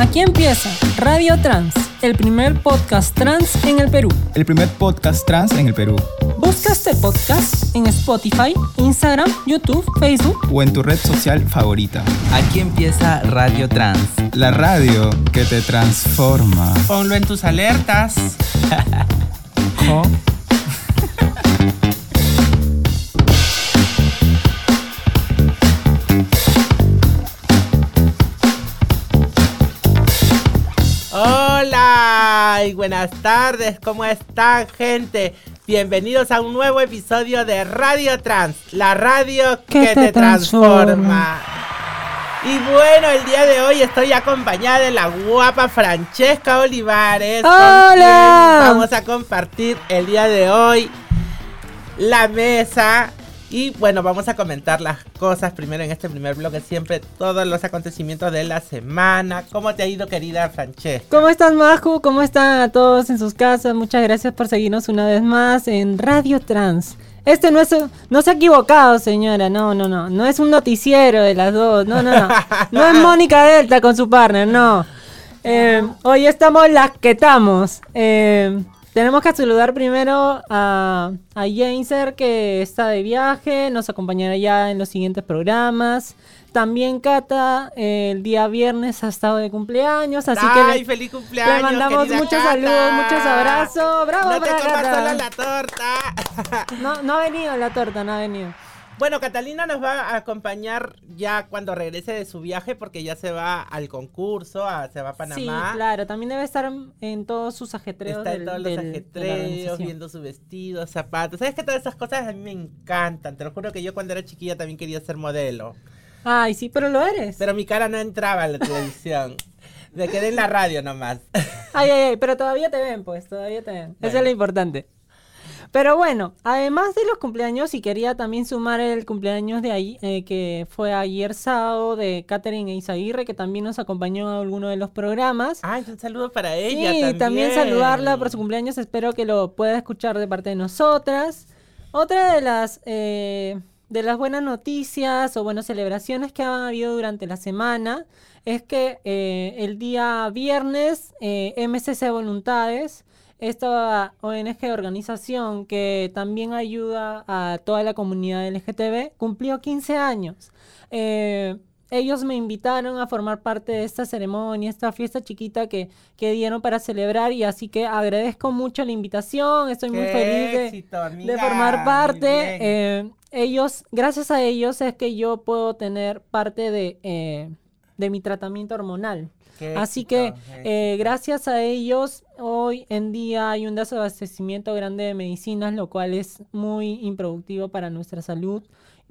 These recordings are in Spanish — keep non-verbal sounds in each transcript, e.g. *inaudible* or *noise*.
Aquí empieza Radio Trans, el primer podcast trans en el Perú. El primer podcast trans en el Perú. Busca este podcast en Spotify, Instagram, YouTube, Facebook o en tu red social favorita. Aquí empieza Radio Trans. La radio que te transforma. Ponlo en tus alertas. *laughs* *laughs* Buenas tardes, ¿cómo están gente? Bienvenidos a un nuevo episodio de Radio Trans, la radio que, te, te transforma. transforma. Y bueno, el día de hoy estoy acompañada de la guapa Francesca Olivares. con Hola. quien Vamos a compartir el día de hoy la mesa. Y bueno, vamos a comentar las cosas primero en este primer bloque, siempre todos los acontecimientos de la semana. ¿Cómo te ha ido, querida Francesca? ¿Cómo estás, Maju? ¿Cómo están todos en sus casas? Muchas gracias por seguirnos una vez más en Radio Trans. Este no es, no se ha equivocado, señora. No, no, no. No es un noticiero de las dos. No, no, no. No es Mónica Delta con su partner, no. Eh, hoy estamos las que estamos. Eh, tenemos que saludar primero a, a Jainser, que está de viaje. Nos acompañará ya en los siguientes programas. También Cata, eh, el día viernes ha estado de cumpleaños, así que ¡Ay, le- feliz cumpleaños! le mandamos muchos Cata! saludos, muchos abrazos. ¡Bravo No te para comas Cata! la torta. *laughs* No, no ha venido la torta, no ha venido. Bueno, Catalina nos va a acompañar ya cuando regrese de su viaje porque ya se va al concurso, a- se va a Panamá. Sí, claro, también debe estar en todos sus ajetreos. Está en del- todos los del- de la ajetreos, viendo su vestido, zapatos. ¿Sabes que todas esas cosas a mí me encantan? Te lo juro que yo cuando era chiquilla también quería ser modelo. Ay, sí, pero lo eres. Pero mi cara no entraba en la televisión. Me quedé en la radio nomás. Ay, ay, ay, pero todavía te ven, pues, todavía te ven. Eso es lo importante. Pero bueno, además de los cumpleaños, y quería también sumar el cumpleaños de ahí, eh, que fue ayer sábado, de Catherine Eizaguirre, que también nos acompañó a alguno de los programas. Ay, un saludo para ella Sí, también. también saludarla por su cumpleaños. Espero que lo pueda escuchar de parte de nosotras. Otra de las eh, de las buenas noticias o bueno celebraciones que han habido durante la semana es que eh, el día viernes eh, MCC Voluntades esta ONG organización que también ayuda a toda la comunidad LGTB cumplió 15 años. Eh, ellos me invitaron a formar parte de esta ceremonia, esta fiesta chiquita que, que dieron para celebrar y así que agradezco mucho la invitación, estoy muy feliz de, éxito, de amiga, formar parte. Eh, ellos, gracias a ellos es que yo puedo tener parte de, eh, de mi tratamiento hormonal. Qué Así que eh, gracias a ellos hoy en día hay un desabastecimiento grande de medicinas, lo cual es muy improductivo para nuestra salud,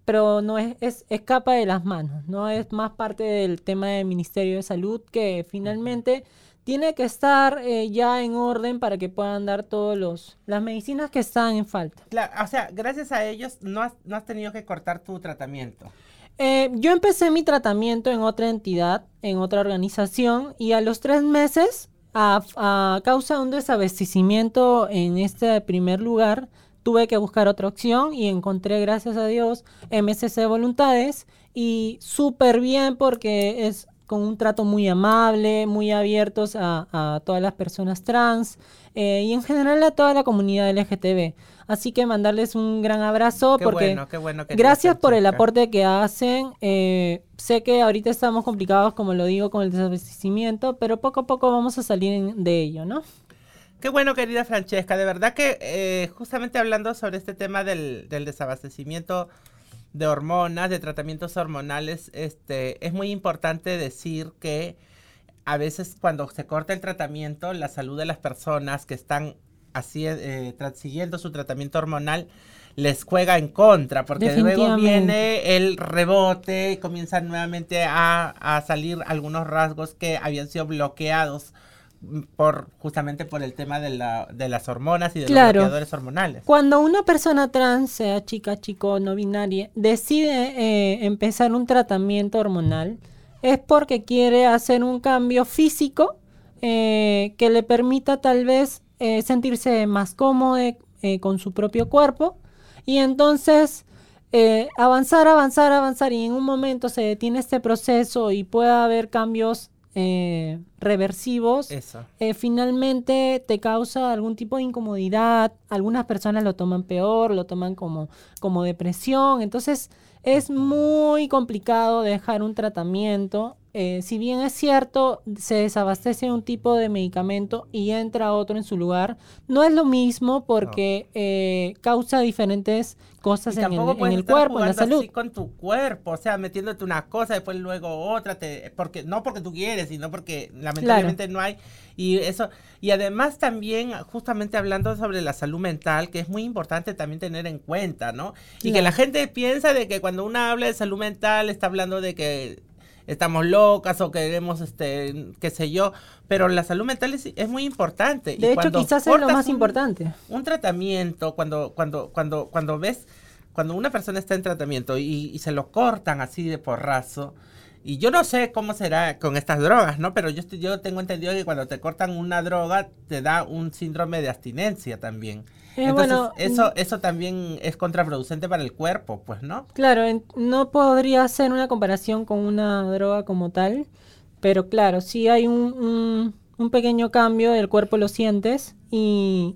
pero no es, es escapa de las manos, no es más parte del tema del Ministerio de Salud que finalmente tiene que estar eh, ya en orden para que puedan dar todos los las medicinas que están en falta. Claro, o sea, gracias a ellos no has, no has tenido que cortar tu tratamiento. Eh, yo empecé mi tratamiento en otra entidad, en otra organización, y a los tres meses, a, causa de un desabastecimiento en este primer lugar, tuve que buscar otra opción y encontré, gracias a Dios, MSC Voluntades, y súper bien porque es con un trato muy amable, muy abiertos a, a todas las personas trans eh, y en general a toda la comunidad LGTB. Así que mandarles un gran abrazo Qué porque bueno, qué bueno que Gracias por el aporte que hacen. eh, sé que ahorita estamos complicados, como lo digo, con el desabastecimiento, pero poco a poco vamos a salir en- de ello, ¿no? Qué bueno, querida Francesca. De verdad que eh, justamente hablando sobre este tema del, del desabastecimiento de hormonas, de tratamientos hormonales, este, es muy importante decir que a veces cuando se corta el tratamiento, la salud de las personas que están así eh, siguiendo su tratamiento hormonal les juega en contra, porque luego viene el rebote y comienzan nuevamente a, a salir algunos rasgos que habían sido bloqueados mm, por justamente por el tema de, la, de las hormonas y de Claro. los bloqueadores hormonales. Cuando una persona trans, sea chica, chico, no binaria, decide eh, empezar un tratamiento hormonal, es porque quiere hacer un cambio físico eh, que le permita tal vez eh, sentirse más cómodo eh, con su propio cuerpo y entonces eh, avanzar, avanzar, avanzar y en un momento se detiene este proceso y pueda haber cambios eh, reversivos, eh, finalmente te causa algún tipo de incomodidad. Algunas personas lo toman peor, lo toman como, como depresión. Entonces es muy complicado dejar un tratamiento. Eh, si bien es cierto, se desabastece un tipo de medicamento y entra otro en su lugar, no es lo mismo porque eh, causa diferentes cosas en el, en el cuerpo, en la salud. así con tu cuerpo, o sea, metiéndote una cosa, después luego otra, te, porque no porque tú quieres, sino porque lamentablemente no hay. Y eso, y además también, justamente hablando sobre la salud mental, que es muy importante también tener en cuenta, ¿no? Y que la gente piensa de que cuando uno habla de salud mental está hablando de que estamos locas o queremos, este, qué sé yo, pero la salud mental es, es muy importante. Y De hecho, cuando quizás es lo más un- importante. un tratamiento, cuando, cuando, cuando, cuando ves, cuando una persona está en tratamiento y, y se lo cortan así de porrazo, y yo no sé cómo será con estas drogas, ¿no? Pero yo, estoy- yo tengo entendido que cuando te cortan una droga te da un síndrome de abstinencia también. Eh, Entonces, bueno, eso, eso también es contraproducente para el cuerpo, pues, ¿no? Claro, no podría hacer una comparación con una droga como tal, pero claro, sí hay un, un- un pequeño cambio, el cuerpo lo sientes y,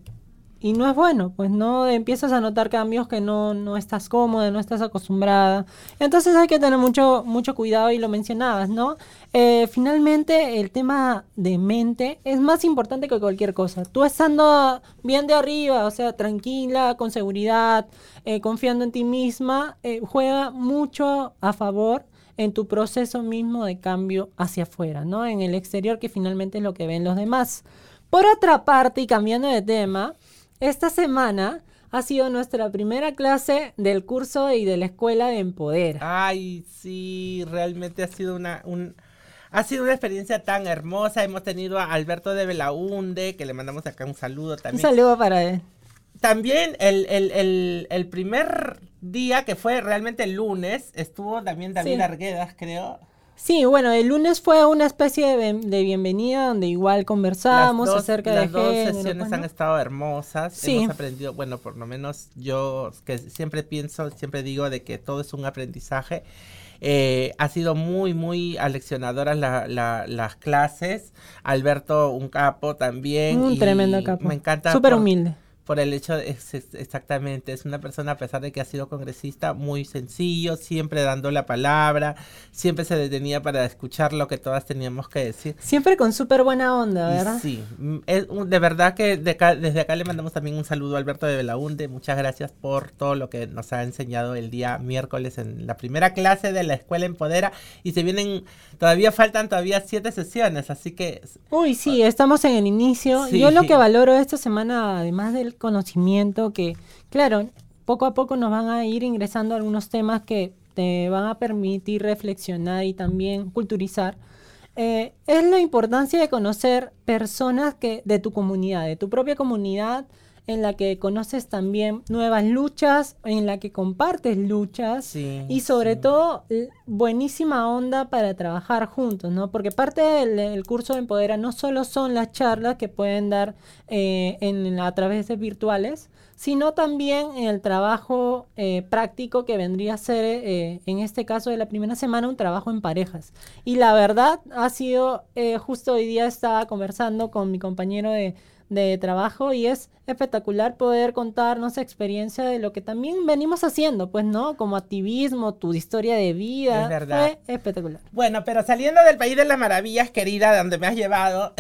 y no es bueno, pues no empiezas a notar cambios que no, no estás cómoda, no estás acostumbrada. Entonces hay que tener mucho, mucho cuidado y lo mencionabas, ¿no? Eh, finalmente el tema de mente es más importante que cualquier cosa. Tú estando bien de arriba, o sea, tranquila, con seguridad, eh, confiando en ti misma, eh, juega mucho a favor en tu proceso mismo de cambio hacia afuera, ¿no? En el exterior, que finalmente es lo que ven los demás. Por otra parte, y cambiando de tema, esta semana ha sido nuestra primera clase del curso y de la escuela de Empodera. Ay, sí, realmente ha sido una, un, ha sido una experiencia tan hermosa. Hemos tenido a Alberto de Belaunde, que le mandamos acá un saludo Un también. saludo para él. También el, el, el, el primer día, que fue realmente el lunes, estuvo también David Sí. Arguedas, creo. Sí, bueno, el lunes fue una especie de, de bienvenida donde igual conversamos las dos, acerca las de dos género, sesiones pues, han estado hermosas. Sí. Hemos aprendido, bueno, por lo menos yo que siempre pienso, siempre digo de que todo es un aprendizaje. Eh, ha sido muy, muy aleccionadoras la- la- las clases. Alberto, un capo también. Un y tremendo capo. Me encanta. Súper humilde. Por el hecho, de- es, es- exactamente, es una persona a pesar de que ha sido congresista muy sencillo, siempre dando la palabra, siempre se detenía para escuchar lo que todas teníamos que decir. Siempre con súper buena onda, Y ¿verdad? sí, mm, es de verdad que de acá- desde acá le mandamos también un saludo a Alberto de Belaunde, muchas gracias por todo lo que nos ha enseñado el día miércoles en la primera clase de la Escuela Empodera y se vienen, todavía faltan todavía siete sesiones, así que Uy, sí, estamos en el inicio. Sí. Yo lo que valoro esta semana, además del conocimiento, que, claro, poco a poco nos van a ir ingresando algunos temas que te van a permitir reflexionar y también culturizar. eh, es la importancia de conocer personas que de tu comunidad, de tu propia comunidad, en la que conoces también nuevas luchas, en la que compartes luchas sí. y sobre sí. todo, buenísima onda para trabajar juntos, ¿no? Porque parte del, del curso de Empodera no solo son las charlas que pueden dar eh, en, a través de virtuales, sino también el trabajo eh, práctico que vendría a ser, eh, en este caso de la primera semana, un trabajo en parejas. Y la verdad ha sido, justo hoy día estaba conversando con mi compañero de, de trabajo y es espectacular poder contarnos experiencia de lo que también venimos haciendo, pues, ¿no? Como activismo, tu historia de vida. Es verdad. Fue espectacular. Bueno, pero saliendo del país de las maravillas, querida, donde me has llevado,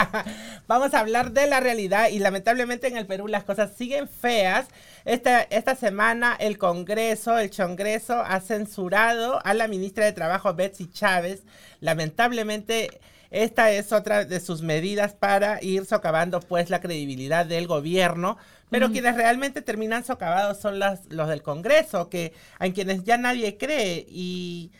*laughs* vamos a hablar de la realidad y lamentablemente en el Perú las cosas siguen feas. Esta, esta semana el Congreso, el Chongreso, ha censurado a la ministra de Trabajo, Betsy Chávez. Lamentablemente esta es otra de sus medidas para ir socavando pues la credibilidad del gobierno, pero quienes realmente terminan socavados son las, los del Congreso, que en quienes ya nadie cree y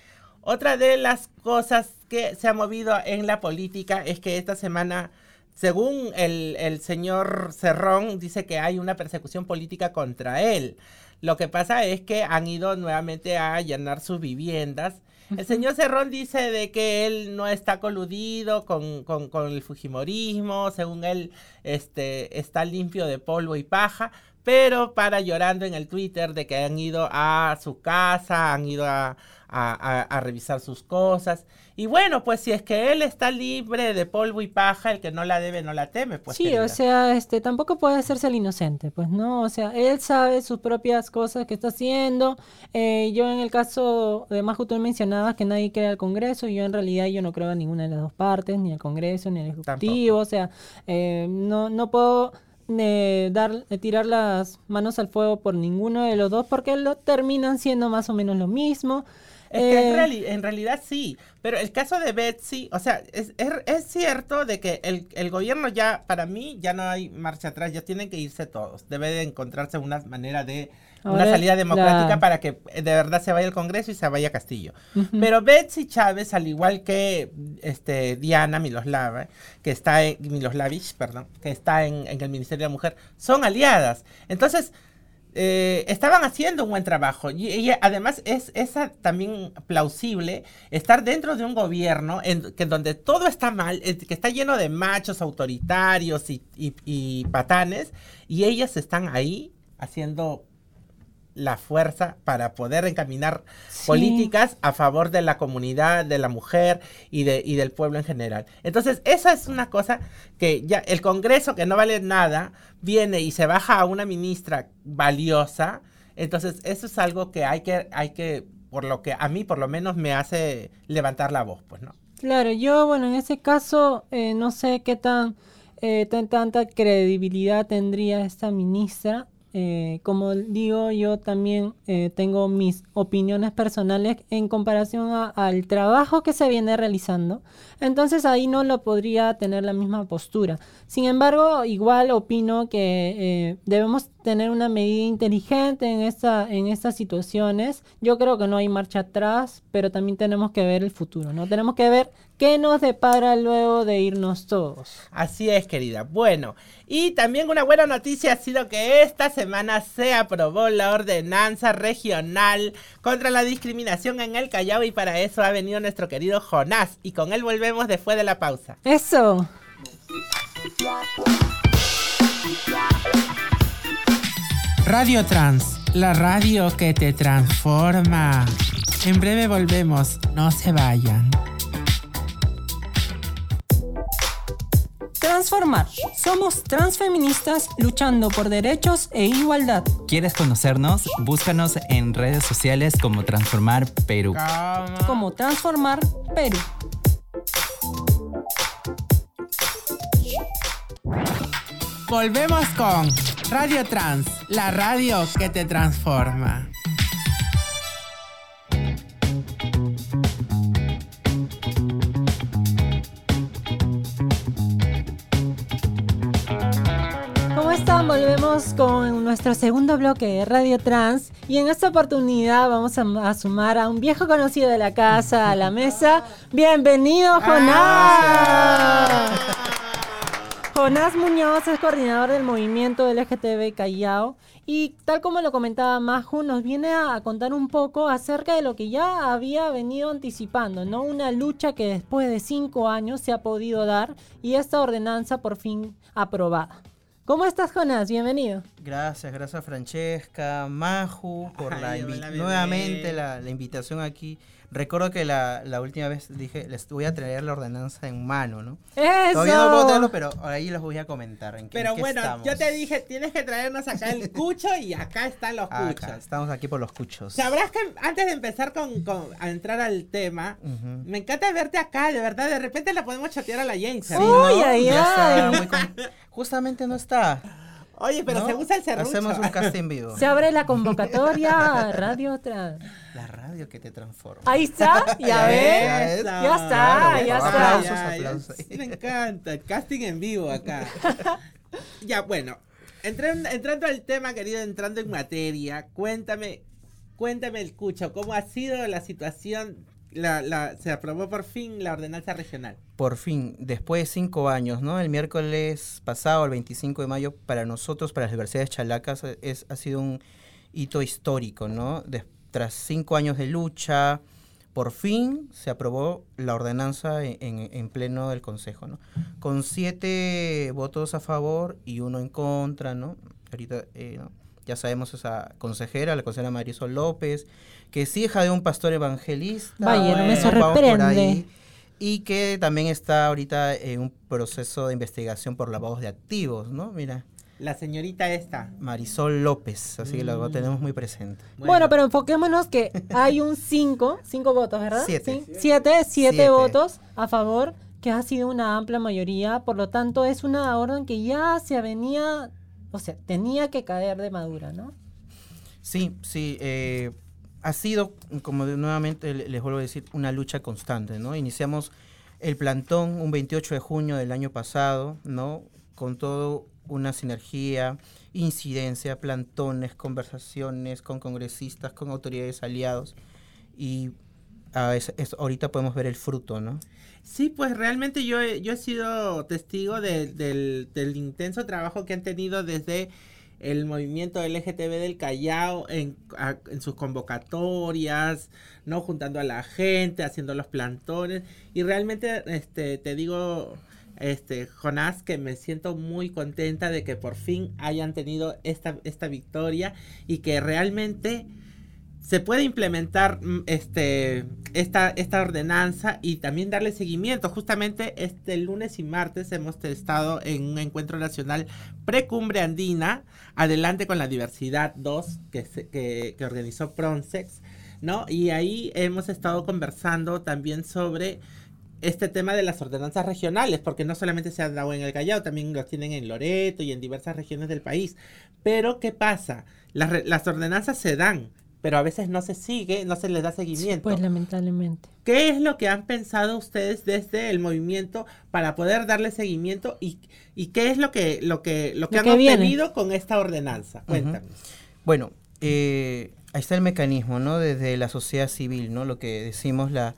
otra de las cosas que se ha movido en la política es que esta semana, según el, el señor Cerrón, dice que hay una persecución política contra él. Lo que pasa es que han ido nuevamente a allanar sus viviendas. El señor Cerrón dice de que él no está coludido con, con- con el Fujimorismo, según él este, está limpio de polvo y paja, pero para llorando en el Twitter de que han ido a su casa, han ido a, a- a- a revisar sus cosas. Y bueno, pues si es que él está libre de polvo y paja, el que no la debe no la teme, pues. sí, querida. o sea, este tampoco puede hacerse el inocente, pues no, o sea, él sabe sus propias cosas que está haciendo. Eh, yo en el caso de Majo, tú mencionabas que nadie cree al Congreso, y yo en realidad yo no creo a ninguna de las dos partes, ni al Congreso, ni al Ejecutivo, o sea, eh, no, no puedo eh, dar, eh, tirar las manos al fuego por ninguno de los dos, porque lo terminan siendo más o menos lo mismo. Es que en, Eh, reali- en realidad sí, pero el caso de Betsy, o sea, es, es, es cierto de que el, el gobierno ya, para mí, ya no hay marcha atrás, ya tienen que irse todos. Debe de encontrarse una manera de, una salida democrática la- para que eh, de verdad se vaya el Congreso y se vaya Castillo. Pero Betsy Chávez, al igual que este, Diana Miloslava, que está en, Miloslavich, perdón, que está en, en el Ministerio de la Mujer, son aliadas. Entonces, eh, estaban haciendo un buen trabajo. Y, y además es esa también plausible estar dentro de un gobierno en que donde todo está mal, eh, que está lleno de machos autoritarios y, y- y patanes, y ellas están ahí haciendo la fuerza para poder encaminar Sí. políticas a favor de la comunidad, de la mujer y, de, y del pueblo en general. Entonces, esa es una cosa que ya el Congreso, que no vale nada, viene y se baja a una ministra valiosa. Entonces, eso es algo que hay que, hay que, por lo que a mí por lo menos me hace levantar la voz, pues, ¿no? Claro, yo, bueno, en ese caso, eh, no sé qué tan, eh, tan- tanta credibilidad tendría esta ministra. Eh, como digo, yo también eh, tengo mis opiniones personales en comparación a- al trabajo que se viene realizando. Entonces ahí no lo podría tener la misma postura. Sin embargo, igual opino que eh, debemos tener una medida inteligente en, esta, en estas situaciones. Yo creo que no hay marcha atrás, pero también tenemos que ver el futuro, ¿no? Tenemos que ver qué nos depara luego de irnos todos. Así es, querida. Bueno, y también una buena noticia ha sido que esta semana se aprobó la ordenanza regional contra la discriminación en el Callao y para eso ha venido nuestro querido Jonás y con él volvemos después de la pausa. Eso. Radio Trans, la radio que te transforma. En breve volvemos, no se vayan. Transformar. Somos transfeministas luchando por derechos e igualdad. ¿Quieres conocernos? Búscanos en redes sociales como Transformar Perú. Como Transformar Perú. Volvemos con Radio Trans, la radio que te transforma. ¿Cómo están? Volvemos con nuestro segundo bloque de Radio Trans y en esta oportunidad vamos a, a sumar a un viejo conocido de la casa a la mesa. Bienvenido, Jonás. Jonás Muñoz es coordinador del movimiento LGTB Callao y tal como lo comentaba Maju, nos viene a contar un poco acerca de lo que ya había venido anticipando, ¿no? Una lucha que después de cinco años se ha podido dar y esta ordenanza por fin aprobada. ¿Cómo estás, Jonás? Bienvenido. Gracias, gracias Francesca, Maju, por la Ay, hola, nuevamente la, la invitación aquí. Recuerdo que la, la última vez dije, les voy a traer la ordenanza en mano, ¿no? ¡Eso! Todavía no puedo tenerlo, pero ahí les voy a comentar en qué, en Pero qué bueno, estamos. yo te dije, tienes que traernos acá el *laughs* cucho y acá están los Acá, cuchos. estamos aquí por los cuchos. Sabrás que antes de empezar con, con- a entrar al tema, me encanta verte acá, de verdad, de repente la podemos chatear a la James. Sí, Uy, ¿no? ay, Ya está ay. muy con- *laughs* Justamente no está. Oye, pero ¿no? se usa el serrucho. Hacemos un casting vivo. Se abre la convocatoria a Radio Trans. La radio que te transforma. Ahí está, ya ves. Ya está, Claro, ya está. aplausos, aplausos. Me encanta, el casting en vivo acá. *laughs* ya, bueno, entran- entrando al tema, querido, entrando en materia, cuéntame, cuéntame el cucho, ¿cómo ha sido la situación? La, la, se aprobó por fin la ordenanza regional. Por fin, después de cinco años, ¿no? El miércoles pasado, el 25 de mayo, para nosotros, para las universidades chalacas, es, ha sido un hito histórico, ¿no? Des- tras cinco años de lucha, por fin se aprobó la ordenanza en, en- en pleno del Consejo, ¿no? Con siete votos a favor y uno en contra, ¿no? ahorita eh, ¿no? ya sabemos esa consejera, la consejera Marisol López, que es hija de un pastor evangelista. Vaya, no me sorprende. ahí, y que también está ahorita en un proceso de investigación por lavados de activos, ¿no? Mira, La señorita esta. Marisol López, así que la Mm. tenemos muy presente. Bueno, pero enfoquémonos que hay un 5, 5 votos, ¿verdad? Siete. 7, 7 Siete. votos a favor, que ha sido una amplia mayoría, por lo tanto es una orden que ya se venía, o sea, tenía que caer de madura, ¿no? Sí, sí, eh, ha sido, como nuevamente le- les vuelvo a decir, una lucha constante, ¿no? Iniciamos el plantón un 28 de junio del año pasado, ¿no? Con todo una sinergia, incidencia, plantones, conversaciones con congresistas, con autoridades aliados y ah, es- ahorita podemos ver el fruto, ¿no? Sí, pues realmente yo he, yo he sido testigo de- del, del intenso trabajo que han tenido desde el movimiento LGTB del Callao en, en sus convocatorias, ¿no? Juntando a la gente, haciendo los plantones. Y realmente, este, te digo, este, Jonás, que me siento muy contenta de que por fin hayan tenido esta, esta victoria y que realmente se puede implementar mm, este, esta, esta ordenanza y también darle seguimiento. Justamente este lunes y martes hemos estado en un encuentro nacional precumbre andina, adelante con la diversidad 2 que, se- que, organizó Pronsex, ¿no? Y ahí hemos estado conversando también sobre este tema de las ordenanzas regionales, porque no solamente se han dado en el Callao, también los tienen en Loreto y en diversas regiones del país. Pero, ¿qué pasa? Las, las ordenanzas se dan, pero a veces no se sigue, no se les da seguimiento. Pues lamentablemente. ¿Qué es lo que han pensado ustedes desde el movimiento para poder darle seguimiento y, y qué es lo que, lo que, lo que Lo han que viene. obtenido con esta ordenanza? Cuéntanos. Bueno, eh, ahí está el mecanismo, ¿no? Desde la sociedad civil, ¿no? Lo que decimos la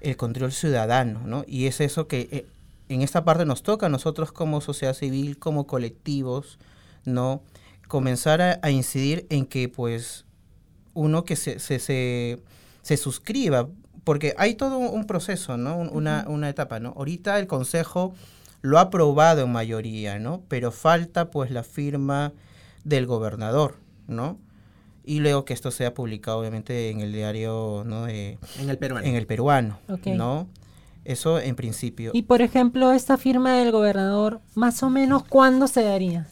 el control ciudadano, ¿no? Y es eso que eh, en esta parte nos toca a nosotros como sociedad civil, como colectivos, ¿no? Comenzar a, a incidir en que, pues, uno que se, se, se, se suscriba, porque hay todo un proceso, ¿no? Un- una, una etapa, ¿no? Ahorita el Consejo lo ha aprobado en mayoría, ¿no? Pero falta, pues, la firma del gobernador, ¿no? Y luego que esto sea publicado, obviamente, en el diario, ¿no? De- En el peruano. en el peruano. ¿no? Eso en principio. Y por ejemplo, esta firma del gobernador, más o menos, ¿cuándo se daría?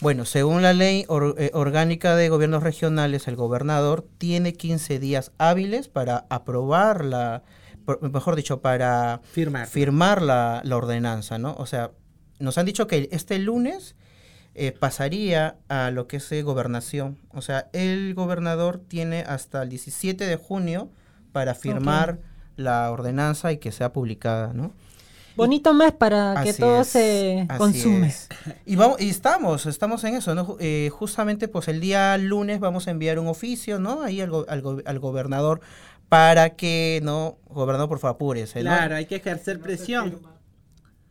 Bueno, según la ley or- eh, orgánica de gobiernos regionales, el gobernador tiene 15 días hábiles para aprobar la, por- mejor dicho, para Firmar. firmar la, la ordenanza, ¿no? O sea, nos han dicho que este lunes eh, pasaría a lo que es eh, gobernación. O sea, el gobernador tiene hasta el 17 de junio para firmar la ordenanza y que sea publicada, ¿no? Bonito mes para que Así todo es, se consume. es. Y vamos y estamos, estamos en eso, ¿no? Eh, justamente pues el día lunes vamos a enviar un oficio, ¿no? Ahí al, go- al go- al gobernador para que, ¿no? Gobernador, por favor, apúrese, ¿no? Claro, hay que ejercer presión.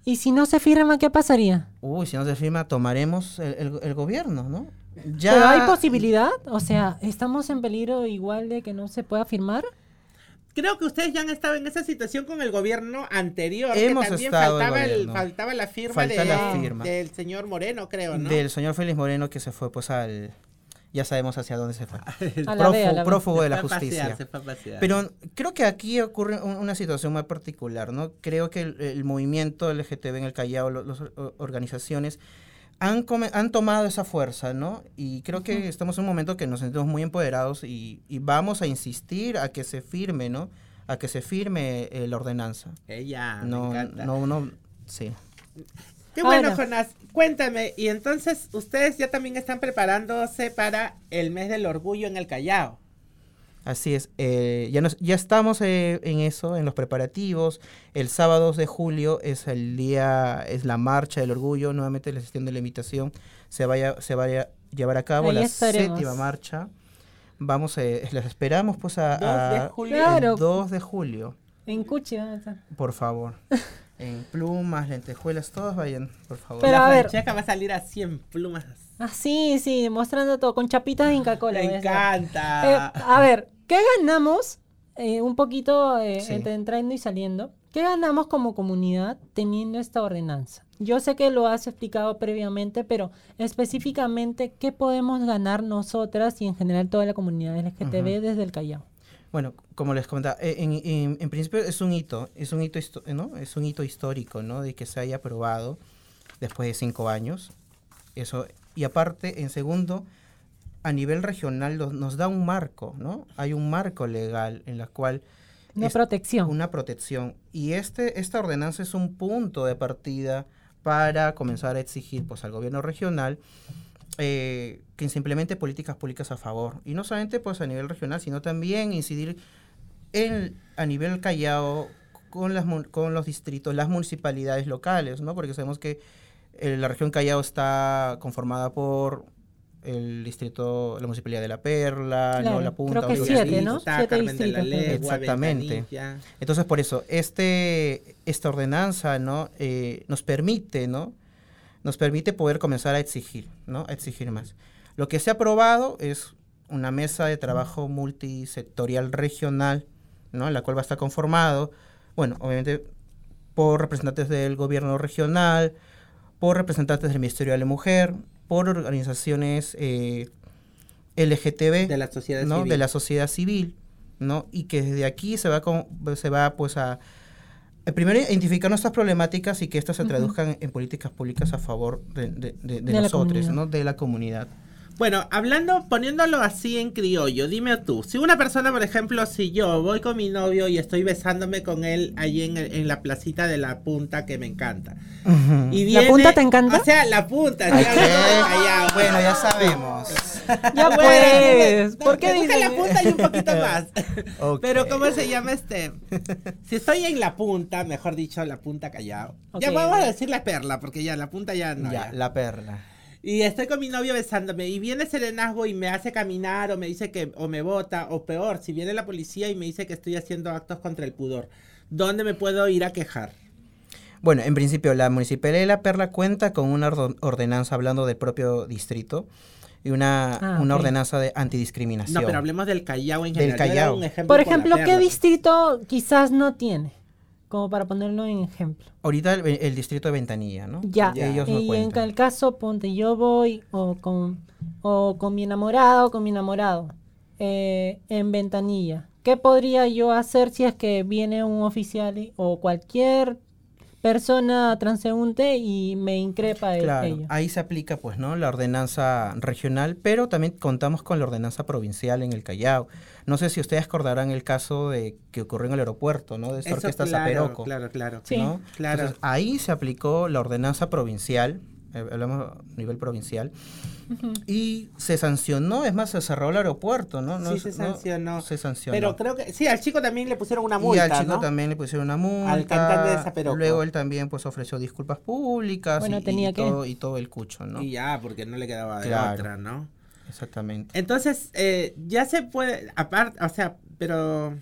Y si no se firma, ¿qué pasaría? Uy, si no se firma, tomaremos el, el- el gobierno, ¿no? ¿Pero hay posibilidad? O sea, ¿estamos en peligro igual de que no se pueda firmar? Creo que ustedes ya han estado en esa situación con el gobierno anterior. Hemos que también estado faltaba, el- faltaba la firma, Falta de- la firma. del señor Moreno, creo, ¿no? Del señor Félix Moreno que se fue pues al... Ya sabemos hacia dónde se fue. *laughs* Prófugo de la justicia. pasear. Pero creo que aquí ocurre un- una situación muy particular, ¿no? Creo que el, el movimiento LGTB en el Callao, las organizaciones, han, come- han tomado esa fuerza, ¿no? Y creo que estamos en un momento que nos sentimos muy empoderados y, y vamos a insistir a que se firme, ¿no? A que se firme eh, la ordenanza. Ella, me no, encanta. no, no, sí. Qué bueno, Ahora. Jonás. Cuéntame, y entonces ustedes ya también están preparándose para el mes del orgullo en el Callao. Así es, eh, ya, nos- ya estamos eh, en eso, en los preparativos. El sábado 2 de julio es el día, es la marcha del orgullo, nuevamente la gestión de la invitación se vaya, se vaya a llevar a cabo Ahí la estaremos. séptima marcha. Vamos, eh, les esperamos pues a, 2 de julio. Claro. el 2 de julio, En Cuchi van a estar. por favor. *laughs* en plumas, lentejuelas, todos vayan, por favor. Pero la a ver. Va a salir a 100 plumas. Ah, sí, sí, mostrando todo, con chapitas de Inca Kola. Me encanta. Eh, a ver, ¿qué ganamos? Eh, un poquito eh, Sí. entre entrando y saliendo. ¿Qué ganamos como comunidad teniendo esta ordenanza? Yo sé que lo has explicado previamente, pero específicamente, ¿qué podemos ganar nosotras y en general toda la comunidad LGTB desde el Callao? Bueno, como les comentaba, eh, en, en- en principio es un hito, es un hito, ¿no? Es un hito histórico, ¿no? De que se haya aprobado después de cinco años. Eso, y aparte, en segundo, a nivel regional nos, nos da un marco, ¿no? Hay un marco legal en la cual Una protección. una protección. Y este, esta ordenanza es un punto de partida para comenzar a exigir pues, al gobierno regional eh, que se implemente políticas públicas a favor. Y no solamente pues, a nivel regional, sino también incidir en, a nivel Callao con, las, con los distritos, las municipalidades locales, ¿no? porque sabemos que eh, la región Callao está conformada por el distrito, la municipalidad de La Perla, Claro, ¿no? La Punta, creo que Oliva siete, ¿no? Siete Carmen de la distritos, creo. Legua, Exactamente. Ventanilla. Entonces, por eso, este, esta ordenanza ¿no? Eh, nos permite, ¿no? Nos permite poder comenzar a exigir, ¿no? A exigir más. Lo que se ha aprobado es una mesa de trabajo multisectorial regional, ¿no? La cual va a estar conformado, bueno, obviamente por representantes del gobierno regional, por representantes del Ministerio de la Mujer, por organizaciones eh, LGTB, De la sociedad ¿no? civil. de la sociedad civil, ¿no? Y que desde aquí se va con- se va pues a primero identificar nuestras problemáticas y que estas se traduzcan en políticas públicas a favor de, de- de- de De la nosotros. ¿no? De la comunidad. Bueno, hablando, poniéndolo así en criollo, dime tú, si una persona, por ejemplo, si yo voy con mi novio y estoy besándome con él allí en, el- en la placita de la punta que me encanta. Y ¿La punta te encanta? O sea, la punta. Callao, bueno, ya sabemos. *laughs* Ya Bueno, pues, no, ¿por qué dices? la punta y un poquito más? *laughs* Pero ¿cómo se llama este? Si estoy en la punta, mejor dicho, la punta Callao. Ya Ok. vamos a decir la perla, porque ya la punta ya no. ya, ya. la perla. Y estoy con mi novio besándome y viene Serenazgo y me hace caminar o me dice que o me bota o peor, si viene la policía y me dice que estoy haciendo actos contra el pudor, ¿dónde me puedo ir a quejar? Bueno, en principio la Municipalidad de La Perla cuenta con una ordenanza hablando del propio distrito y una, Ah, una ordenanza de antidiscriminación. No, pero hablemos del Callao en Del general. Era Callao. un ejemplo Por ejemplo, ¿qué distrito quizás no tiene? Como para ponerlo en ejemplo. Ahorita el, el distrito de Ventanilla, ¿no? Ya. Ya. Ellos no y en el caso, ponte, yo voy o con, o con mi enamorado o con mi enamorado eh, en ventanilla. ¿Qué podría yo hacer si es que viene un oficial y- o cualquier persona transeúnte y me increpa el, Claro, ello? ahí se aplica pues, ¿no? La ordenanza regional, pero también contamos con la ordenanza provincial en el Callao. No sé si ustedes acordarán el caso de que ocurrió en el aeropuerto, ¿no? De esta Eso, orquesta claro, Zaperoco, claro, claro. Sí. ¿no? Claro. Entonces, ahí se aplicó la ordenanza provincial, eh, hablamos a nivel provincial, Y se sancionó, es más, se cerró el aeropuerto, ¿no? no sí, se no, sancionó. se sancionó. Pero creo que sí, al chico también le pusieron una multa, y al chico ¿no? también le pusieron una multa. cantante de Zaperoco. Luego él también pues ofreció disculpas públicas Bueno, y, y tenía que. todo, y todo el cucho, ¿no? Y ya, porque no le quedaba de Claro. otra, ¿no? Exactamente. Entonces, eh, ya se puede, aparte, o sea, pero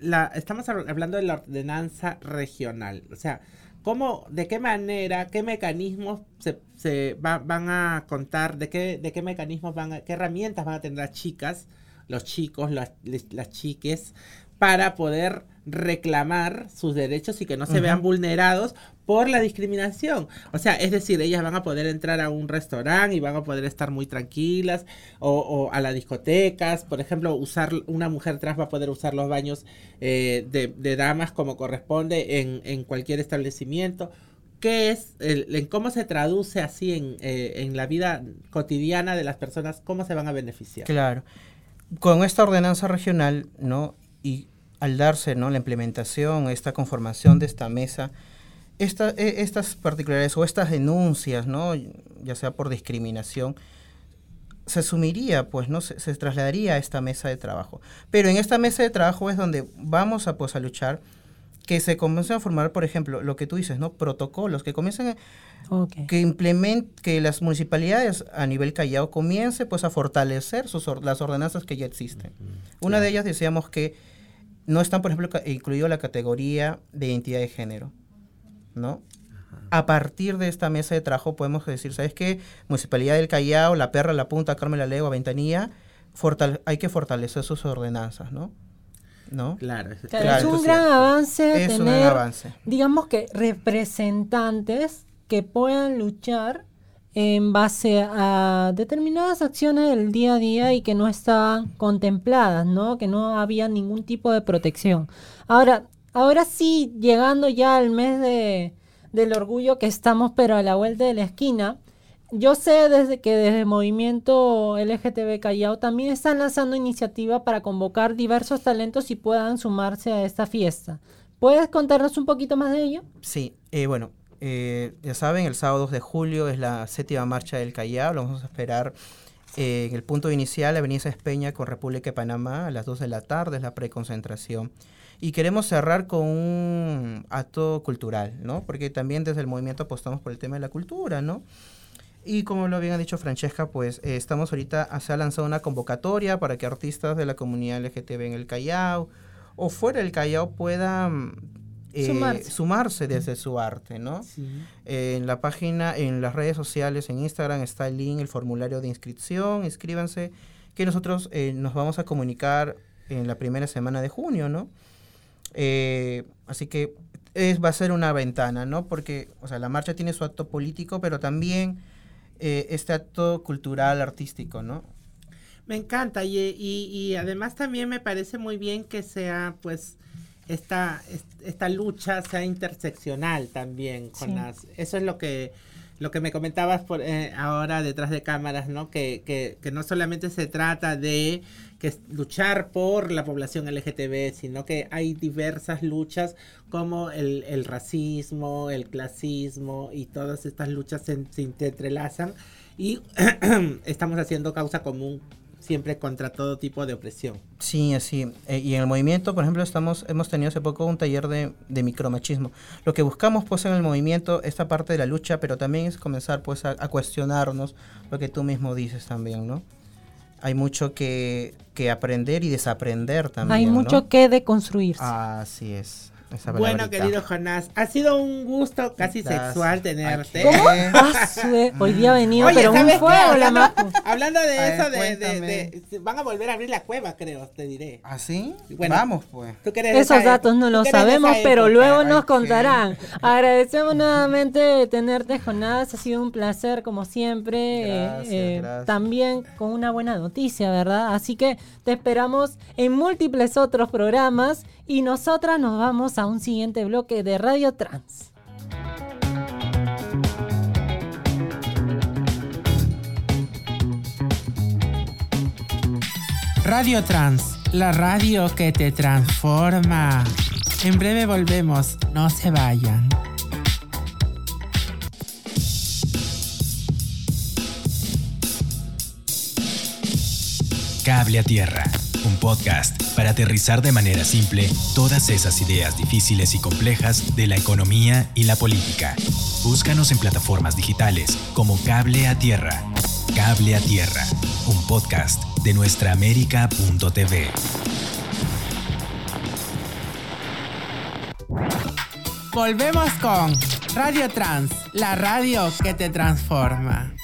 la, estamos hab- hablando de la ordenanza regional. O sea, ¿cómo, de qué manera, qué mecanismos se, se va- van a contar, de qué, de qué mecanismos van a, qué herramientas van a tener las chicas, los chicos, las, las chiques, para poder reclamar sus derechos y que no se vean vulnerados por la discriminación. O sea, es decir, ellas van a poder entrar a un restaurante y van a poder estar muy tranquilas o, o a las discotecas. Por ejemplo, usar una mujer trans va a poder usar los baños eh, de, damas como corresponde en, en cualquier establecimiento. ¿Qué es, el, en cómo se traduce así en, eh, en la vida cotidiana de las personas? ¿Cómo se van a beneficiar? Claro. Con esta ordenanza regional, ¿no? Y al darse, ¿no? La implementación, esta conformación de esta mesa, esta, e- estas particularidades o estas denuncias, ¿no? Ya sea por discriminación, se asumiría, pues, ¿no? Se, se trasladaría a esta mesa de trabajo. Pero en esta mesa de trabajo es donde vamos a, pues, a luchar que se comiencen a formar, por ejemplo, lo que tú dices, ¿no? Protocolos, que comiencen que implement, que las municipalidades a nivel Callao comience pues a fortalecer sus or- las ordenanzas que ya existen. Una de ellas decíamos que no están, por ejemplo, incluido la categoría de identidad de género, ¿no? A partir de esta mesa de trabajo podemos decir, ¿sabes qué? Municipalidad del Callao, La Perra, La Punta, Carmen La Legua, Ventanilla, fortale- hay que fortalecer sus ordenanzas, ¿no? ¿no? Claro, Claro, Claro, es un gran avance Es un tener, gran avance. digamos que representantes que puedan luchar en base a determinadas acciones del día a día y que no estaban contempladas, ¿no? Que no había ningún tipo de protección. Ahora, ahora sí, llegando ya al mes de, del orgullo que estamos, pero a la vuelta de la esquina, yo sé desde que desde el movimiento LGTB Callao también están lanzando iniciativas para convocar diversos talentos y puedan sumarse a esta fiesta. ¿Puedes contarnos un poquito más de ello? Sí, eh, bueno, eh, ya saben, el sábado 2 de julio es la séptima marcha del Callao, lo vamos a esperar eh, en el punto inicial, Avenida Espeña con República de Panamá, a las 2 de la tarde es la preconcentración. Y queremos cerrar con un acto cultural, ¿no? Porque también desde el movimiento apostamos por el tema de la cultura, ¿no? Y como lo había dicho Francesca, pues eh, estamos ahorita, se ha lanzado una convocatoria para que artistas de la comunidad LGTB en el Callao o fuera del Callao puedan eh, Sumarse. sumarse desde su arte, ¿no? Eh, en la página, en las redes sociales, en Instagram está el link, el formulario de inscripción, inscríbanse, que nosotros eh, nos vamos a comunicar en la primera semana de junio, ¿no? Eh, así que es, va a ser una ventana, ¿no? Porque, o sea, la marcha tiene su acto político, pero también eh, este acto cultural, artístico, ¿no? Me encanta y, y, y además también me parece muy bien que sea pues esta, est- esta lucha sea interseccional también con Sí. las eso es lo que lo que me comentabas por eh, ahora detrás de cámaras no que, que, que no solamente se trata de que luchar por la población LGTB sino que hay diversas luchas como el, el racismo el clasismo y todas estas luchas se, se entrelazan y *clears throat* estamos haciendo causa común siempre contra todo tipo de opresión. Sí, así. Eh, y en el movimiento, por ejemplo, estamos, hemos tenido hace poco un taller de, de micromachismo. Lo que buscamos pues en el movimiento, esta parte de la lucha, pero también es comenzar pues a, a cuestionarnos lo que tú mismo dices también, ¿no? Hay mucho que, que aprender y desaprender también. Hay ¿no? mucho que deconstruirse. Así es. Esa Bueno, palabrita. querido Jonás, ha sido un gusto casi sexual tenerte. *laughs* Ah, Hoy día ha venido, Oye, pero un fuego la hablando, hablando de A ver, eso, de, de- cuéntame. de- van a volver a abrir la cueva, creo, te diré. ¿Ah, sí? Bueno. Vamos, pues. Esos datos no los sabemos, pero luego Ay, nos qué- contarán. Agradecemos nuevamente tenerte, Jonás. Ha sido un placer, como siempre. eh, Gracias, eh, gracias. También con una buena noticia, ¿verdad? Así que te esperamos en múltiples otros programas y nosotras nos vamos a un siguiente bloque de Radio Trans. Radio Trans, la radio que te transforma. En breve volvemos, no se vayan. Cable a Tierra, un podcast para aterrizar de manera simple todas esas ideas difíciles y complejas de la economía y la política. Búscanos en plataformas digitales como Cable a Tierra. Cable a Tierra, un podcast de nuestraamérica.tv. Volvemos con Radio Trans, la radio que te transforma.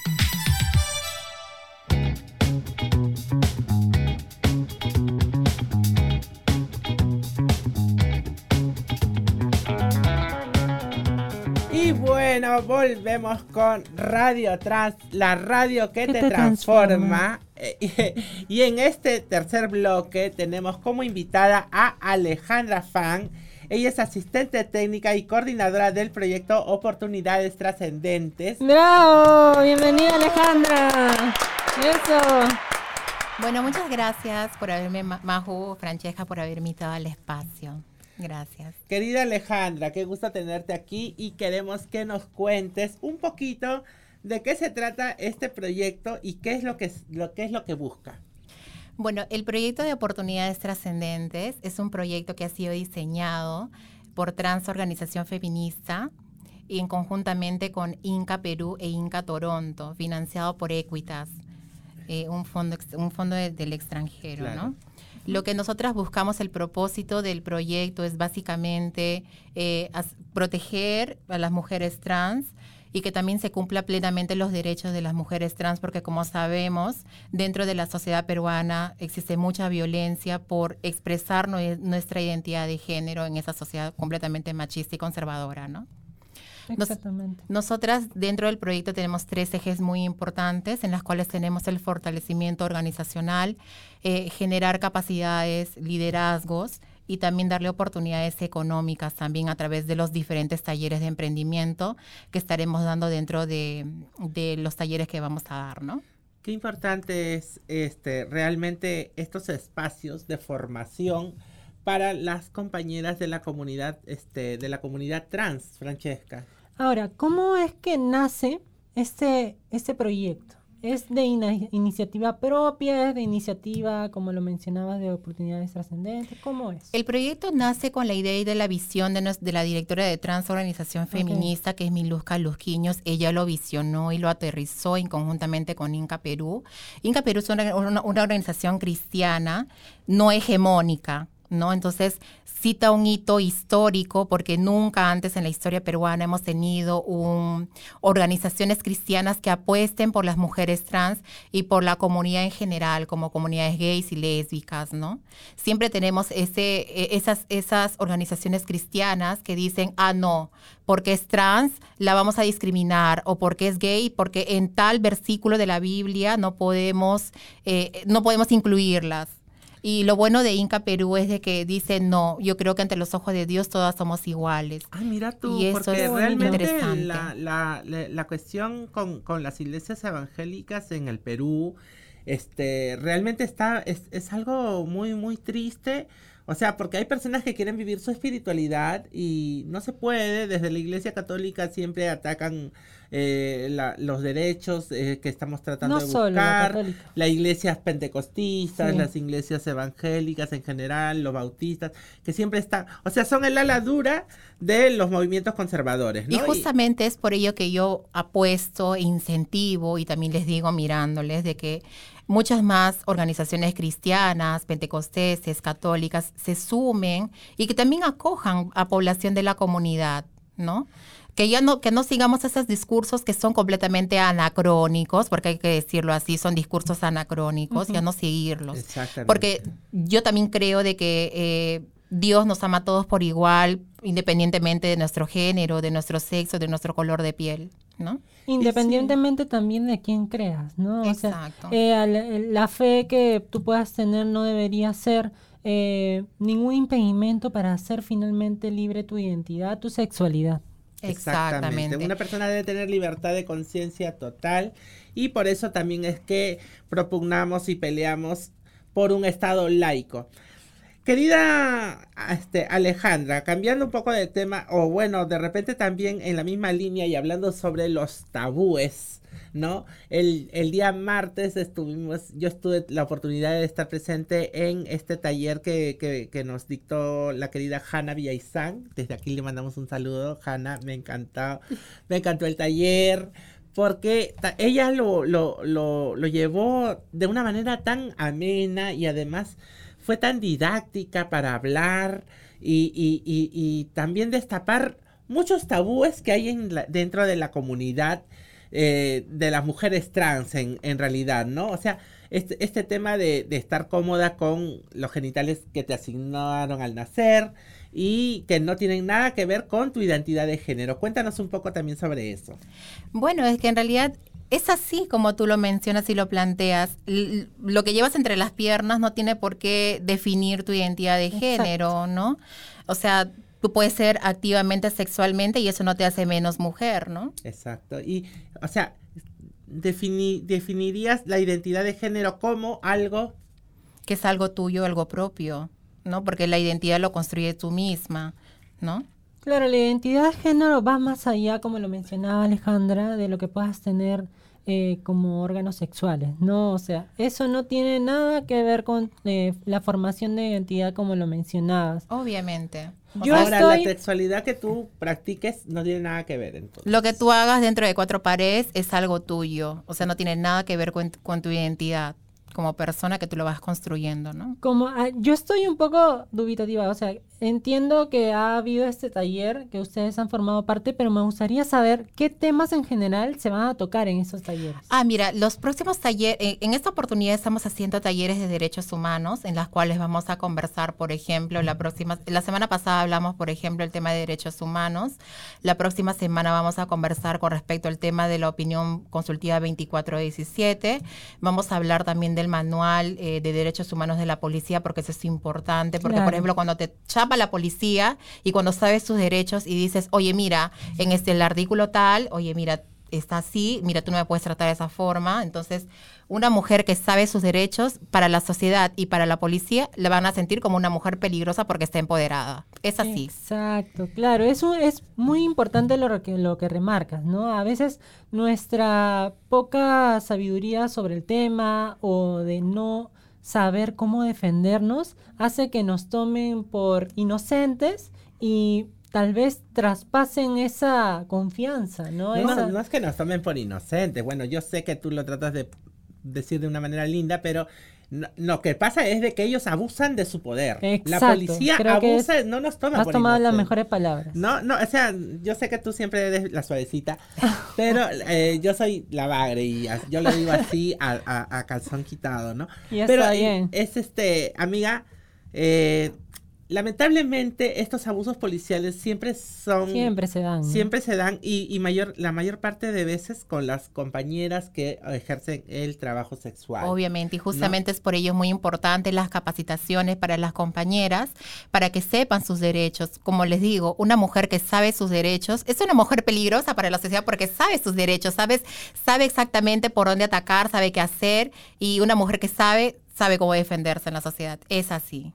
Bueno, volvemos con Radio Trans, la radio que Que te, te transforma. Eh, *laughs* Y, y en este tercer bloque tenemos como invitada a Alejandra Fan. Ella es asistente técnica y coordinadora del proyecto Oportunidades Trascendentes. ¡Bravo! Bienvenida, Alejandra. Eso. Bueno, muchas gracias por haberme, Ma- Maju, Francesca, por haberme invitado al espacio. Gracias. Querida Alejandra, qué gusto tenerte aquí y queremos que nos cuentes un poquito de qué se trata este proyecto y qué es lo que, lo, qué es lo que busca. Bueno, el proyecto de oportunidades trascendentes es un proyecto que ha sido diseñado por Trans Organización Feminista y en conjuntamente con Inca Perú e Inca Toronto, financiado por Equitas, eh, un fondo, un fondo de- del extranjero, Claro. ¿no? Lo que nosotras buscamos, el propósito del proyecto es básicamente eh, proteger a las mujeres trans y que también se cumpla plenamente los derechos de las mujeres trans, porque como sabemos, dentro de la sociedad peruana existe mucha violencia por expresar nue- nuestra identidad de género en esa sociedad completamente machista y conservadora, ¿no? Nos- Exactamente. Nosotras dentro del proyecto tenemos tres ejes muy importantes en las cuales tenemos el fortalecimiento organizacional, eh, generar capacidades, liderazgos y también darle oportunidades económicas también a través de los diferentes talleres de emprendimiento que estaremos dando dentro de, de los talleres que vamos a dar, ¿no? Qué importante es este realmente estos espacios de formación para las compañeras de la comunidad este de la comunidad trans, Francesca. Ahora, ¿cómo es que nace este, este proyecto? ¿Es de ina- iniciativa propia? ¿Es de iniciativa, como lo mencionabas, de oportunidades trascendentes? ¿Cómo es? El proyecto nace con la idea y de la visión de, nos- de la directora de Trans Organización Feminista, que es Miluzca Luzquiños. Ella lo visionó y lo aterrizó en conjuntamente con Inca Perú. Inca Perú es una, una- una organización cristiana no hegemónica, ¿no? Entonces cita un hito histórico porque nunca antes en la historia peruana hemos tenido un- organizaciones cristianas que apuesten por las mujeres trans y por la comunidad en general, como comunidades gays y lésbicas, ¿no? Siempre tenemos ese, e- esas, esas organizaciones cristianas que dicen, ah, no, porque es trans, la vamos a discriminar, o porque es gay, porque en tal versículo de la Biblia no podemos, eh, no podemos incluirlas. Y lo bueno de Inca Perú es de que dice, no, yo creo que ante los ojos de Dios todas somos iguales. Ah, mira tú, Y eso porque es realmente interesante. la, la, la, la cuestión con, con las iglesias evangélicas en el Perú, este, realmente está, es, es algo muy, muy triste. O sea, porque hay personas que quieren vivir su espiritualidad y no se puede. Desde la iglesia católica siempre atacan eh, la- los derechos eh, que estamos tratando No de solo la buscar. católica. Las iglesias pentecostistas, Sí. las iglesias evangélicas en general, los bautistas, que siempre están, o sea, son el ala dura de los movimientos conservadores, ¿no? Y justamente es por ello que yo apuesto, e incentivo y también les digo mirándoles de que muchas más organizaciones cristianas, pentecosteses, católicas se sumen y que también acojan a población de la comunidad, ¿no? Que ya no, que no sigamos esos discursos que son completamente anacrónicos, porque hay que decirlo así, son discursos anacrónicos, ya no seguirlos. Exactamente. Porque yo también creo de que eh, Dios nos ama a todos por igual, independientemente de nuestro género, de nuestro sexo, de nuestro color de piel, ¿no? Independientemente también de quién creas, ¿no? O sea, Exacto. eh, al- la fe que tú puedas tener no debería ser eh, ningún impedimento para hacer finalmente libre tu identidad, tu sexualidad. Exactamente. Una persona debe tener libertad de conciencia total y por eso también es que propugnamos y peleamos por un Estado laico. Querida este, Alejandra, cambiando un poco de tema, o bueno, de repente también en la misma línea y hablando sobre los tabúes, ¿no? El, el día martes estuvimos, yo tuve la oportunidad de estar presente en este taller que, que, que nos dictó la querida Hanna Villaizán. Desde aquí le mandamos un saludo, Hanna, me encantó, me encantó el taller. Porque ella lo, lo, lo, lo llevó de una manera tan amena y además fue tan didáctica para hablar y, y- y- y también destapar muchos tabúes que hay en la- dentro de la comunidad eh, de las mujeres trans en, en realidad, ¿no? O sea, este, este tema de, de estar cómoda con los genitales que te asignaron al nacer y que no tienen nada que ver con tu identidad de género. Cuéntanos un poco también sobre eso. Bueno, es que en realidad es así como tú lo mencionas y lo planteas. L- lo que llevas entre las piernas no tiene por qué definir tu identidad de género, ¿no? O sea, tú puedes ser activamente sexualmente y eso no te hace menos mujer, ¿no? Exacto. Y, o sea, defini- definirías la identidad de género como algo Que es algo tuyo, algo propio, ¿no? Porque la identidad lo construye tú misma, ¿no? Claro, la identidad de género va más allá, como lo mencionaba Alejandra, de lo que puedas tener eh, como órganos sexuales, ¿no? O sea, eso no tiene nada que ver con eh, la formación de identidad como lo mencionabas. Obviamente. Yo Ahora, estoy- la sexualidad que tú practiques no tiene nada que ver entonces. Lo que tú hagas dentro de cuatro paredes es algo tuyo, o sea, no tiene nada que ver con, con tu identidad. Como persona que tú lo vas construyendo, ¿no? Como ah, yo estoy un poco dubitativa, o sea, entiendo que ha habido este taller que ustedes han formado parte, pero me gustaría saber qué temas en general se van a tocar en esos talleres. Ah, mira, los próximos talleres, eh, en esta oportunidad estamos haciendo talleres de derechos humanos en las cuales vamos a conversar, por ejemplo, la próxima, la semana pasada hablamos, por ejemplo, el tema de derechos humanos, la próxima semana vamos a conversar con respecto al tema de la opinión consultiva 2417, vamos a hablar también del manual eh, de derechos humanos de la policía porque eso es importante, porque por ejemplo cuando te chapa la policía y cuando sabes tus derechos y dices, oye mira, en este el artículo tal, oye mira, está así, mira, tú no me puedes tratar de esa forma. Entonces, una mujer que sabe sus derechos para la sociedad y para la policía, la van a sentir como una mujer peligrosa porque está empoderada. Es así. Exacto, claro, eso es muy importante lo que, lo que remarcas, ¿no? A veces nuestra poca sabiduría sobre el tema o de no saber cómo defendernos hace que nos tomen por inocentes y tal vez traspasen esa confianza, ¿no? No, Esa- no es que nos tomen por inocentes. Bueno, yo sé que tú lo tratas de decir de una manera linda, pero no- lo que pasa es de que ellos abusan de su poder. Exacto, La policía creo que abusa, es- no nos toma Has por tomado las mejores palabras. No, no, o sea, yo sé que tú siempre eres la suavecita, *laughs* pero eh, yo soy la bagre y yo lo digo así a, a- a calzón quitado, ¿no? Ya pero está bien. es este, amiga, eh, lamentablemente estos abusos policiales siempre son... Siempre se dan. Siempre se dan y, y mayor, la mayor parte de veces con las compañeras que ejercen el trabajo sexual. Obviamente, y justamente es por ello muy importante las capacitaciones para las compañeras, para que sepan sus derechos. Como les digo, una mujer que sabe sus derechos es una mujer peligrosa para la sociedad porque sabe sus derechos, sabes, sabe exactamente por dónde atacar, sabe qué hacer, y una mujer que sabe, sabe cómo defenderse en la sociedad. Es así.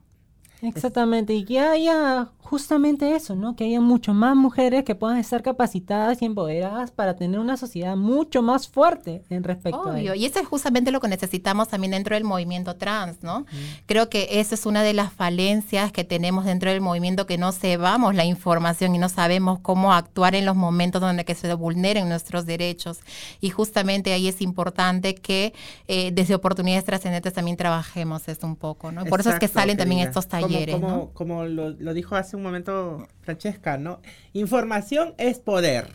Exactamente, y que haya justamente eso, ¿no? Que haya mucho más mujeres que puedan estar capacitadas y empoderadas para tener una sociedad mucho más fuerte en respecto a Obvio, ello. y eso es justamente lo que necesitamos también dentro del movimiento trans, ¿no? Creo que eso es una de las falencias que tenemos dentro del movimiento, que no cebamos la información y no sabemos cómo actuar en los momentos donde que se vulneren nuestros derechos. Y justamente ahí es importante que eh, desde oportunidades trascendentes también trabajemos esto un poco, ¿no? Por eso es que Exacto, salen también querida. estos Como- Como, ¿no? como lo, lo dijo hace un momento Francesca, ¿no? Información es poder.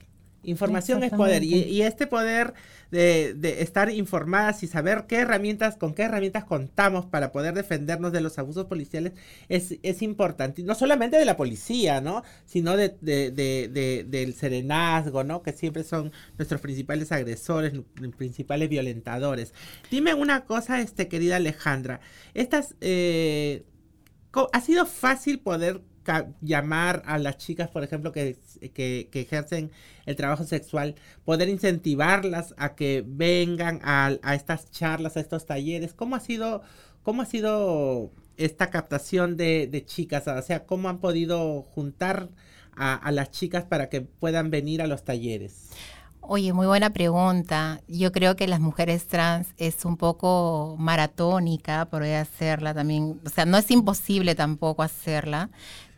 Información es poder. Y, este poder de, de estar informadas y saber qué herramientas, con qué herramientas contamos para poder defendernos de los abusos policiales es, es importante. No solamente de la policía, ¿no? Sino de, de- de- de- del serenazgo, ¿no? Que siempre son nuestros principales agresores, principales violentadores. Dime una cosa, este, querida Alejandra. Estas, eh, ¿ha sido fácil poder llamar a las chicas, por ejemplo, que, que, que ejercen el trabajo sexual, poder incentivarlas a que vengan a, a estas charlas, a estos talleres? ¿Cómo ha sido, cómo ha sido esta captación de, de chicas? O sea, ¿cómo han podido juntar a, a las chicas para que puedan venir a los talleres? Oye, muy buena pregunta. Yo creo que las mujeres trans es un poco maratónica, podría hacerla también. O sea, no es imposible tampoco hacerla,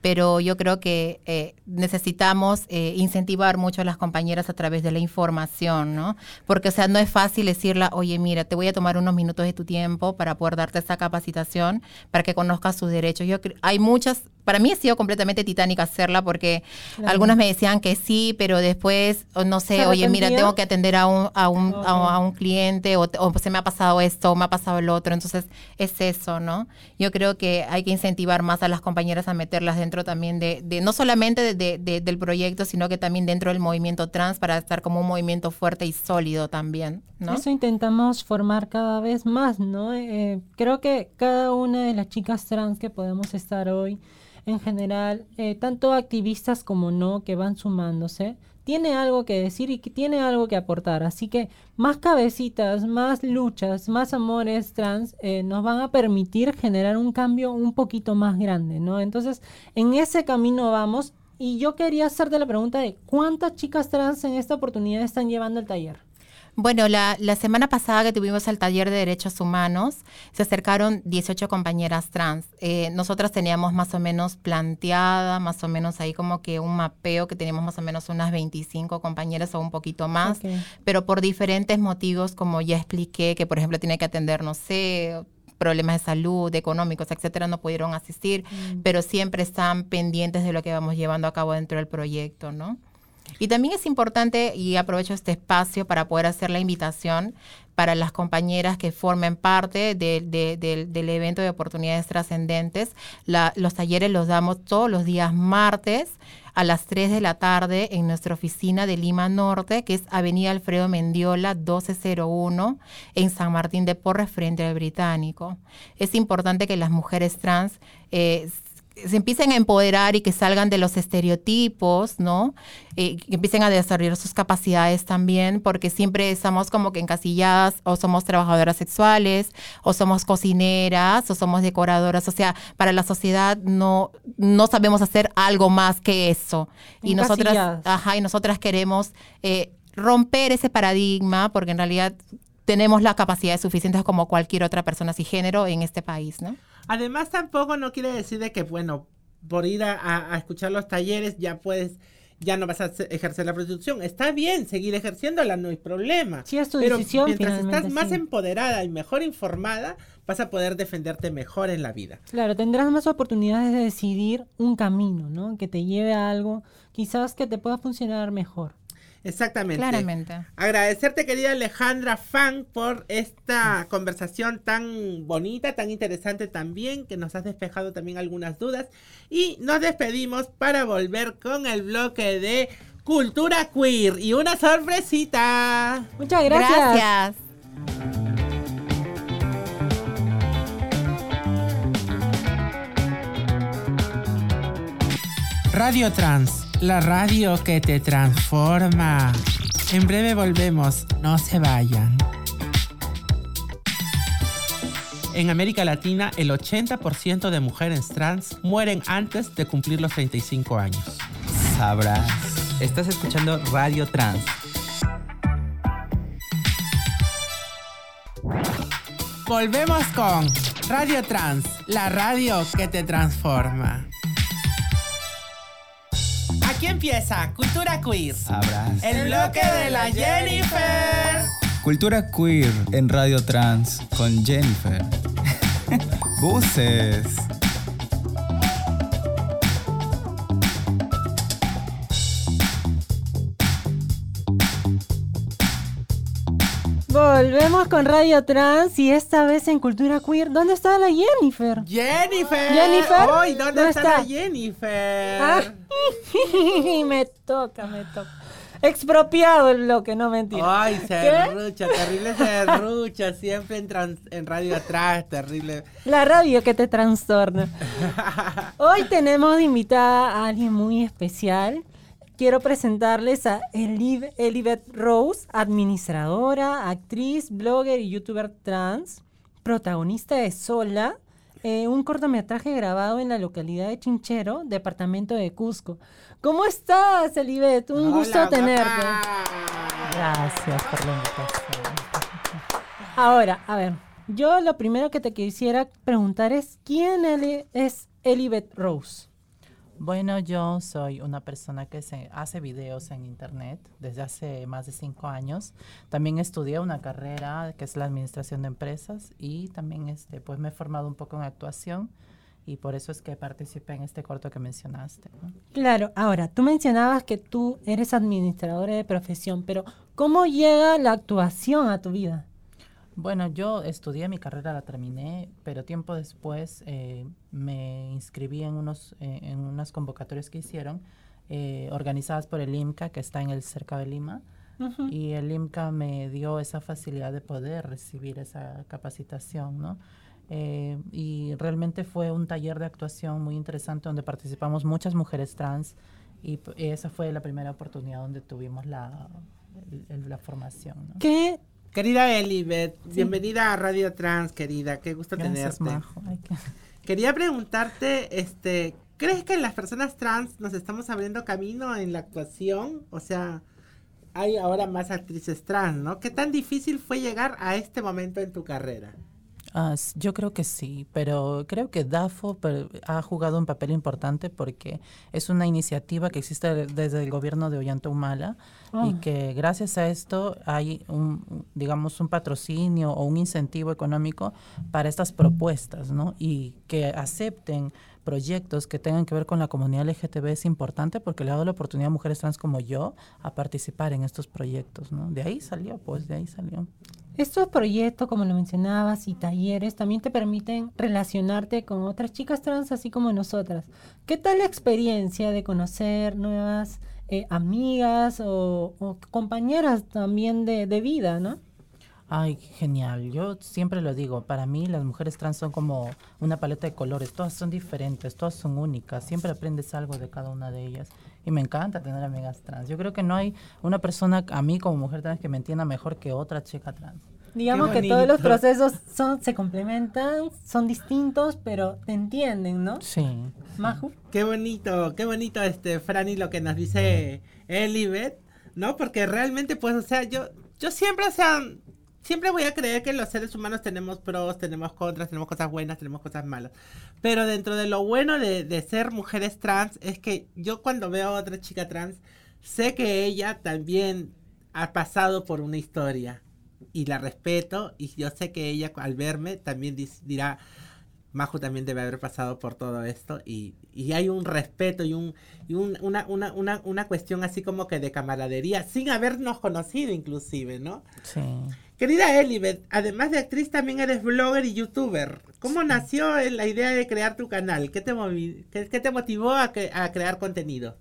pero yo creo que eh, necesitamos eh, incentivar mucho a las compañeras a través de la información, ¿no? Porque, o sea, no es fácil decirla, oye, mira, te voy a tomar unos minutos de tu tiempo para poder darte esta capacitación, para que conozcas sus derechos. Yo hay muchas, para mí ha sido completamente titánica hacerla porque Claro. algunas me decían que sí, pero después, no sé, ¿Se oye, mira, tengo que atender a un, a un, a, a un cliente o, se me ha pasado esto o me ha pasado el otro. Entonces, es eso, ¿no? Yo creo que hay que incentivar más a las compañeras a meterlas dentro también de, de no solamente de- de- de- del proyecto, sino que también dentro del movimiento trans para estar como un movimiento fuerte y sólido también, ¿no? Eso intentamos formar cada vez más, ¿no? Eh, creo que cada una de las chicas trans que podemos estar hoy, en general, eh, tanto activistas como no, que van sumándose, tiene algo que decir y que tiene algo que aportar. Así que más cabecitas, más luchas, más amores trans eh, nos van a permitir generar un cambio un poquito más grande, ¿no? Entonces, en ese camino vamos. Y yo quería hacerte la pregunta de cuántas chicas trans en esta oportunidad están llevando el taller. Bueno, la, la, semana pasada que tuvimos el taller de derechos humanos, se acercaron 18 compañeras trans. Eh, nosotras teníamos más o menos planteada, más o menos ahí como que un mapeo que teníamos más o menos unas 25 compañeras o un poquito más, okay. pero por diferentes motivos, como ya expliqué, que por ejemplo tiene que atender, no sé, problemas de salud, económicos, etcétera, no pudieron asistir, mm. pero siempre están pendientes de lo que vamos llevando a cabo dentro del proyecto, ¿no? Y también es importante, y aprovecho este espacio para poder hacer la invitación para las compañeras que formen parte de, de, de, del evento de oportunidades trascendentes. Los talleres los damos todos los días martes a las 3 de la tarde en nuestra oficina de Lima Norte, que es Avenida Alfredo Mendiola 1201 en San Martín de Porres frente al Británico. Es importante que las mujeres trans eh, se empiecen a empoderar y que salgan de los estereotipos, ¿no? Eh, que empiecen a desarrollar sus capacidades también, porque siempre estamos como que encasilladas o somos trabajadoras sexuales, o somos cocineras, o somos decoradoras. O sea, para la sociedad no, no sabemos hacer algo más que eso. Y nosotras, ajá, y nosotras queremos eh, romper ese paradigma, porque en realidad tenemos las capacidades suficientes como cualquier otra persona género en este país, ¿no? Además, tampoco no quiere decir de que, bueno, por ir a, a escuchar los talleres ya puedes ya no vas a ejercer la prostitución. Está bien seguir ejerciéndola, no hay problema. Sí, es tu Pero decisión. mientras estás más empoderada y mejor informada, vas a poder defenderte mejor en la vida. Claro, tendrás más oportunidades de decidir un camino, ¿no? Que te lleve a algo, quizás que te pueda funcionar mejor. Exactamente. Claramente. Agradecerte, querida Alejandra Fan, por esta conversación tan bonita, tan interesante también, que nos has despejado también algunas dudas. Y nos despedimos para volver con el bloque de Cultura Queer y una sorpresita. Muchas gracias. Gracias. Radio Trans, la radio que te transforma. En breve volvemos, no se vayan. En América Latina, el 80% de mujeres trans mueren antes de cumplir los 35 años. Sabrás. Estás escuchando Radio Trans. Volvemos con Radio Trans, la radio que te transforma. Aquí empieza Cultura Queer. Sabrás. El bloque de la Jennifer. Cultura queer en Radio Trans con Jennifer. *laughs* Buses. Volvemos con Radio Trans y esta vez en Cultura Queer. ¿Dónde está la Jennifer? Jennifer. Jennifer. Hoy, ¿dónde, ¿Dónde está, está? la Jennifer? Ah, *laughs* me toca, me toca. Expropiado el bloque, no mentira. Ay, serrucha, terrible serrucha, siempre en, trans- en radio atrás, terrible. La radio que te trastorna. *laughs* Hoy tenemos de invitada a alguien muy especial. Quiero presentarles a Eliv- Elibet Rose, administradora, actriz, blogger y youtuber trans, protagonista de Sola, eh, un cortometraje grabado en la localidad de Chinchero, departamento de Cusco. ¿Cómo estás, Elibet? Un Hola, gusto tenerte. Gracias por la invitación. Ahora, a ver, yo lo primero que te quisiera preguntar es, ¿quién es Elibet Rose? Bueno, yo soy una persona que se hace videos en internet desde hace más de cinco años. También estudié una carrera que es la administración de empresas y también este, pues me he formado un poco en actuación y por eso es que participé en este corto que mencionaste. Claro, ahora, tú mencionabas que tú eres administradora de profesión, pero ¿cómo llega la actuación a tu vida? Bueno, yo estudié mi carrera, la terminé, pero tiempo después eh, me inscribí en, unos, eh, en unas convocatorias que hicieron, eh, organizadas por el IMCA, que está en el cerca de Lima. Y el IMCA me dio esa facilidad de poder recibir esa capacitación, ¿no? Eh, y realmente fue un taller de actuación muy interesante donde participamos muchas mujeres trans y esa fue la primera oportunidad donde tuvimos la, la formación. ¿no? ¿Qué? Querida Elibet, bienvenida a Radio Trans, querida, qué gusto Gracias, tenerte. Majo. Quería preguntarte, este, ¿crees que las personas trans nos estamos abriendo camino en la actuación? O sea, hay ahora más actrices trans, ¿no? ¿Qué tan difícil fue llegar a este momento en tu carrera? S- yo creo que sí, pero creo que DAFO per- ha jugado un papel importante porque es una iniciativa que existe de- desde el gobierno de Ollanta Humala y Ah. que gracias a esto hay un- digamos, un patrocinio o un incentivo económico para estas propuestas, ¿no? Y que acepten proyectos que tengan que ver con la comunidad LGTB es importante porque le ha dado la oportunidad a mujeres trans como yo a participar en estos proyectos, ¿no? De ahí salió, pues, de ahí salió. Estos proyectos, como lo mencionabas, y talleres también te permiten relacionarte con otras chicas trans, así como nosotras. ¿Qué tal la experiencia de conocer nuevas eh, amigas o, compañeras también de, de vida, no? Ay, genial. Yo siempre lo digo, para mí las mujeres trans son como una paleta de colores, todas son diferentes, todas son únicas, siempre aprendes algo de cada una de ellas. Y me encanta tener amigas trans. Yo creo que no hay una persona, a mí como mujer trans, que me entienda mejor que otra chica trans. Digamos que todos los procesos son, se complementan, son distintos, pero te entienden, ¿no? Sí. Maju. Qué bonito, qué bonito este Franny lo que nos dice Elibet, ¿no? Porque realmente pues, o sea, yo yo siempre, o sea, siempre voy a creer que los seres humanos tenemos pros, tenemos contras, tenemos cosas buenas, tenemos cosas malas. Pero dentro de lo bueno de, ser mujeres trans es que yo cuando veo a otra chica trans sé que ella también ha pasado por una historia y la respeto y yo sé que ella al verme también dirá Majo también debe haber pasado por todo esto y, hay un respeto y, un, y un- una, una, una, una cuestión así como que de camaradería sin habernos conocido inclusive, ¿no? Sí. Querida Elibet, además de actriz también eres blogger y youtuber. ¿Cómo nació la idea de crear tu canal? ¿Qué te, movi- qué, qué te motivó a, crear contenido?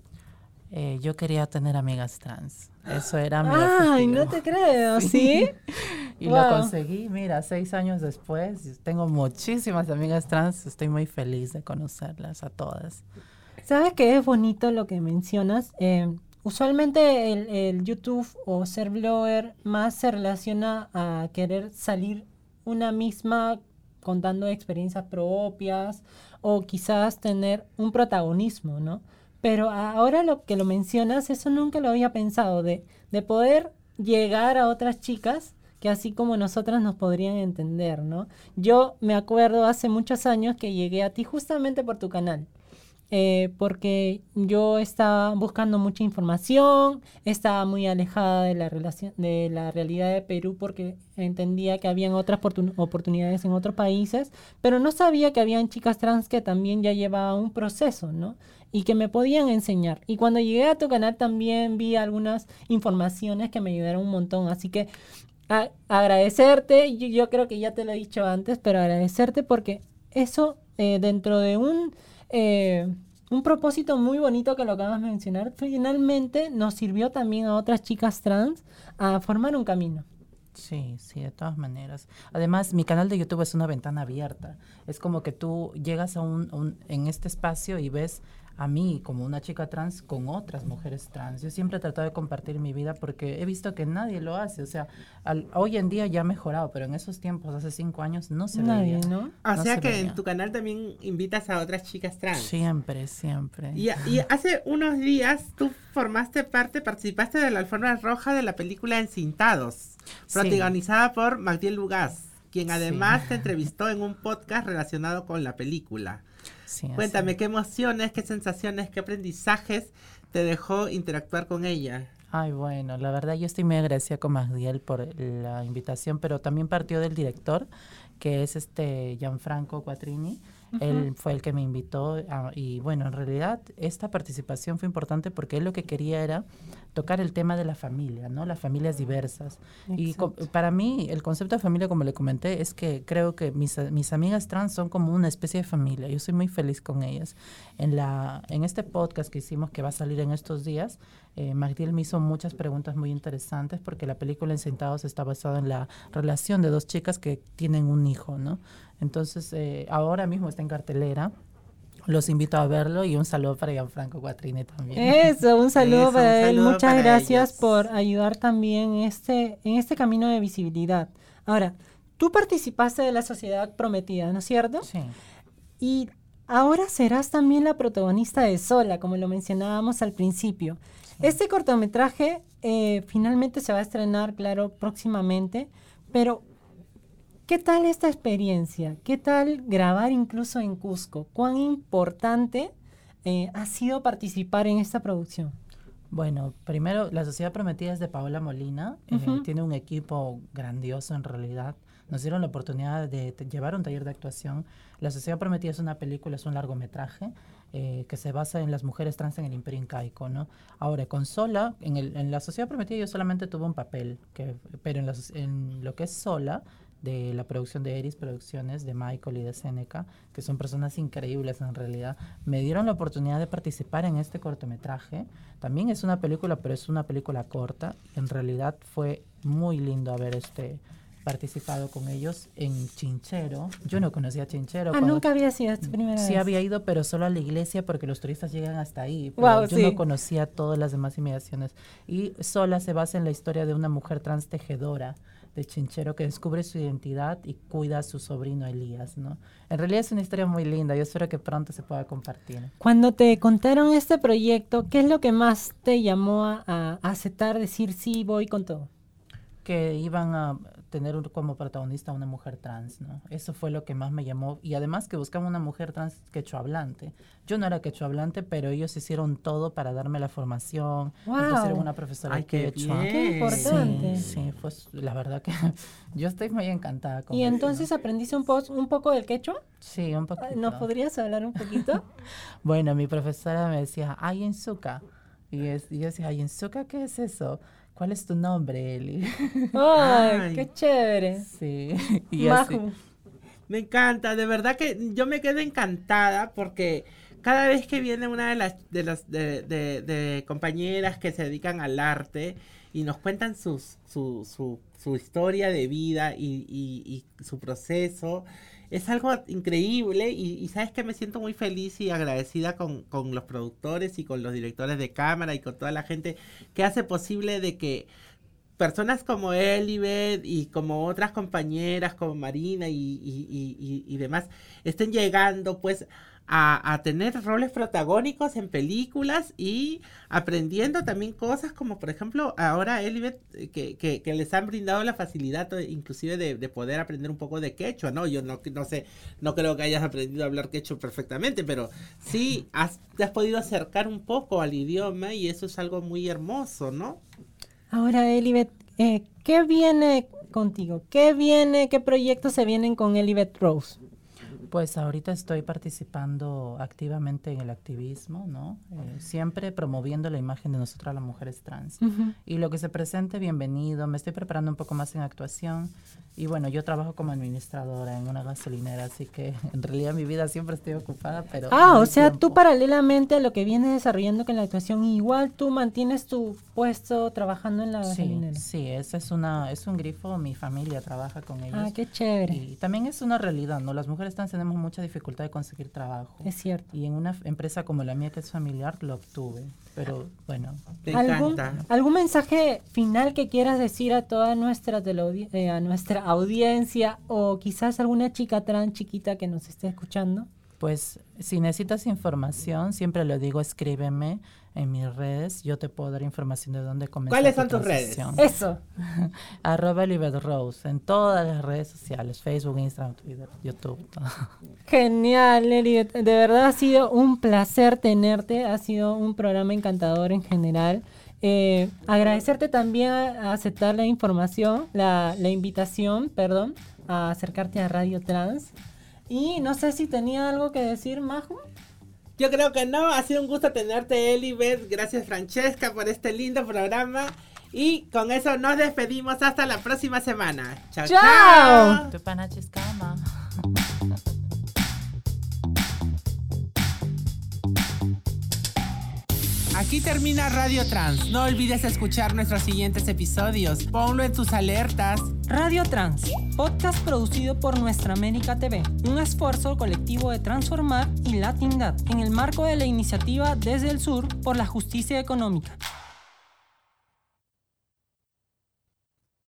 Eh, yo quería tener amigas trans. Eso era mi Ay, objetivo. no te creo, ¿sí? *laughs* Y lo conseguí, mira, seis años después, tengo muchísimas amigas trans, estoy muy feliz de conocerlas a todas. ¿Sabes qué es bonito lo que mencionas? Eh, usualmente el, YouTube o ser blogger más se relaciona a querer salir una misma contando experiencias propias o quizás tener un protagonismo, ¿no? Pero ahora lo que lo mencionas, eso nunca lo había pensado, de, de poder llegar a otras chicas que así como nosotras nos podrían entender, ¿no? Yo me acuerdo hace muchos años que llegué a ti justamente por tu canal. Eh, porque yo estaba buscando mucha información, estaba muy alejada de la relación, de la realidad de Perú porque entendía que habían otras oportun- oportunidades en otros países, pero no sabía que habían chicas trans que también ya llevaban un proceso, ¿no? Y que me podían enseñar. Y cuando llegué a tu canal también vi algunas informaciones que me ayudaron un montón, así que a- agradecerte, yo, yo creo que ya te lo he dicho antes, pero agradecerte porque eso eh, dentro de un, eh, un propósito muy bonito que lo acabas de mencionar, finalmente nos sirvió también a otras chicas trans a formar un camino. Sí, sí, de todas maneras. Además, mi canal de YouTube es una ventana abierta. Es como que tú llegas a un, un- en este espacio y ves a mí como una chica trans con otras mujeres trans. Yo siempre he tratado de compartir mi vida porque he visto que nadie lo hace. O sea, al- hoy en día ya ha mejorado, pero en esos tiempos, hace cinco años, no se Nadie, veía. ¿no? O No sea se que veía. en tu canal también invitas a otras chicas trans. Siempre, siempre. Y, y hace unos días tú formaste parte, participaste de la alfombra roja de la película Encintados, Sí. protagonizada por Magdiel Lugas, quien Sí. además te entrevistó en un podcast relacionado con la película. Sí, así Cuéntame, ¿qué emociones, qué sensaciones, qué aprendizajes te dejó interactuar con ella? Ay, bueno, la verdad yo estoy muy agradecida con Magdiel por la invitación, pero también partió del director, que es este Gianfranco Quattrini. Él fue el que me invitó a- y bueno, en realidad esta participación fue importante porque él lo que quería era tocar el tema de la familia, ¿no? Las familias diversas. Y co- para mí el concepto de familia, como le comenté, es que creo que mis, mis amigas trans son como una especie de familia. Yo soy muy feliz con ellas. En, la, en este podcast que hicimos, que va a salir en estos días, eh, Magdiel me hizo muchas preguntas muy interesantes porque la película En Sentados está basada en la relación de dos chicas que tienen un hijo, ¿no? Entonces, eh, ahora mismo está en cartelera. Los invito a verlo y un saludo para Gianfranco Quattrini también. Eso, un saludo Eso, un para él. saludo Muchas para gracias ellos. por ayudar también en este, en este camino de visibilidad. Ahora, tú participaste de la Sociedad Prometida, ¿no es cierto? Sí. Y ahora serás también la protagonista de Sola, como lo mencionábamos al principio. Este cortometraje eh, finalmente se va a estrenar, claro, próximamente, pero ¿qué tal esta experiencia? ¿Qué tal grabar incluso en Cusco? ¿Cuán importante eh, ha sido participar en esta producción? Bueno, primero, La Sociedad Prometida es de Paola Molina. eh, tiene un equipo grandioso en realidad. Nos dieron la oportunidad de llevar un taller de actuación. La Sociedad Prometida es una película, es un largometraje eh, que se basa en las mujeres trans en el imperio incaico, ¿no? Ahora, con Sola, en, el- en La Sociedad Prometida yo solamente tuve un papel, que, pero en, la en lo que es Sola, de la producción de Eris Producciones, de Michael y de Seneca, que son personas increíbles en realidad, me dieron la oportunidad de participar en este cortometraje. También es una película, pero es una película corta. En realidad fue muy lindo haber este participado con ellos en Chinchero. Yo no conocía Chinchero. Ah, nunca había sido esta primera Sí vez. había ido, pero solo a la iglesia porque los turistas llegan hasta ahí. pero Guau, yo sí. no conocía todas las demás inmediaciones. Y sola se basa en la historia de una mujer trans tejedora de Chinchero que descubre su identidad y cuida a su sobrino Elías, ¿no? En realidad es una historia muy linda. Yo espero que pronto se pueda compartir. Cuando te contaron este proyecto, ¿qué es lo que más te llamó a, a aceptar, decir sí, voy con todo? que iban a tener un- como protagonista a una mujer trans, ¿no? Eso fue lo que más me llamó. Y además que buscaban una mujer trans quechua hablante. Yo no era quechua hablante, pero ellos hicieron todo para darme la formación. Me ¡Guau! pusieron una profesora Ay, qué quechua. bien. Qué importante. Sí, sí, pues la verdad que *laughs* yo estoy muy encantada con ¿Y eso, entonces aprendiste un, po- un poco del quechua? ¿no? Sí, un poquito. ¿Nos podrías hablar un poquito? *laughs* Bueno, mi profesora me decía, ay, Enzuka. Y, es- y yo decía, ay, Enzuka, ¿qué es eso? ¿Cuál es tu nombre, Eli? *laughs* ¡Ay, qué chévere! sí. *laughs* Y así. Me encanta, de verdad que yo me quedo encantada porque cada vez que viene una de las de las de, de- de compañeras que se dedican al arte y nos cuentan sus, su, su, su historia de vida y, y- y su proceso, es algo increíble y, sabes que me siento muy feliz y agradecida con, con los productores y con los directores de cámara y con toda la gente que hace posible de que personas como Elibet y como otras compañeras como Marina y- y- y demás estén llegando pues a, tener roles protagónicos en películas y aprendiendo también cosas como por ejemplo ahora Elibet eh, que, les han brindado la facilidad eh, inclusive de, de poder aprender un poco de quechua, ¿no? Yo no, no sé, no creo que hayas aprendido a hablar quechua perfectamente, pero sí has, te has podido acercar un poco al idioma y eso es algo muy hermoso, ¿no? Ahora, Elibet, eh, ¿qué viene contigo? ¿Qué viene, qué proyectos se vienen con Elibet Rose? Pues ahorita estoy participando activamente en el activismo, ¿no? Eh, siempre promoviendo la imagen de nosotras las mujeres trans. Y lo que se presente, bienvenido. Me estoy preparando un poco más en actuación. Y bueno, yo trabajo como administradora en una gasolinera, así que *laughs* en realidad mi vida siempre estoy ocupada, pero... Ah, o sea, tú tiempo. paralelamente a lo que vienes desarrollando con la actuación, igual tú mantienes tu puesto trabajando en la Sí, gasolinera. sí, ese es, una, es un grifo, mi familia trabaja con ellos. Ah, qué chévere. Y también es una realidad, ¿no? Las mujeres trans tenemos mucha dificultad de conseguir trabajo. Es cierto. Y en una empresa como la mía, que es familiar, lo obtuve. Pero bueno, Me ¿Algún, encanta. ¿Algún mensaje final que quieras decir a toda nuestra, eh, a nuestra audiencia o quizás alguna chica trans chiquita que nos esté escuchando? pues si necesitas información, siempre lo digo, escríbeme en mis redes. Yo te puedo dar información de dónde comenzar. ¿Cuáles son tus redes? Eso. *laughs* Arroba Libet Rose en todas las redes sociales, Facebook, Instagram, Twitter, YouTube. todo. Genial, Eli. De verdad ha sido un placer tenerte. Ha sido un programa encantador en general. Eh, agradecerte también a, a aceptar la información, la, la invitación, perdón, a acercarte a Radio Trans. Y no sé si tenía algo que decir, Majo. Yo creo que no, ha sido un gusto tenerte, Elibet. Gracias, Francesca, por este lindo programa. Y con eso nos despedimos hasta la próxima semana. Chao, ¡Chao! chao. Aquí termina Radio Trans. No olvides escuchar nuestros siguientes episodios. Ponlo en tus alertas. Radio Trans, podcast producido por Nuestra América TV, un esfuerzo colectivo de transformar y latindad en el marco de la iniciativa Desde el Sur por la Justicia Económica.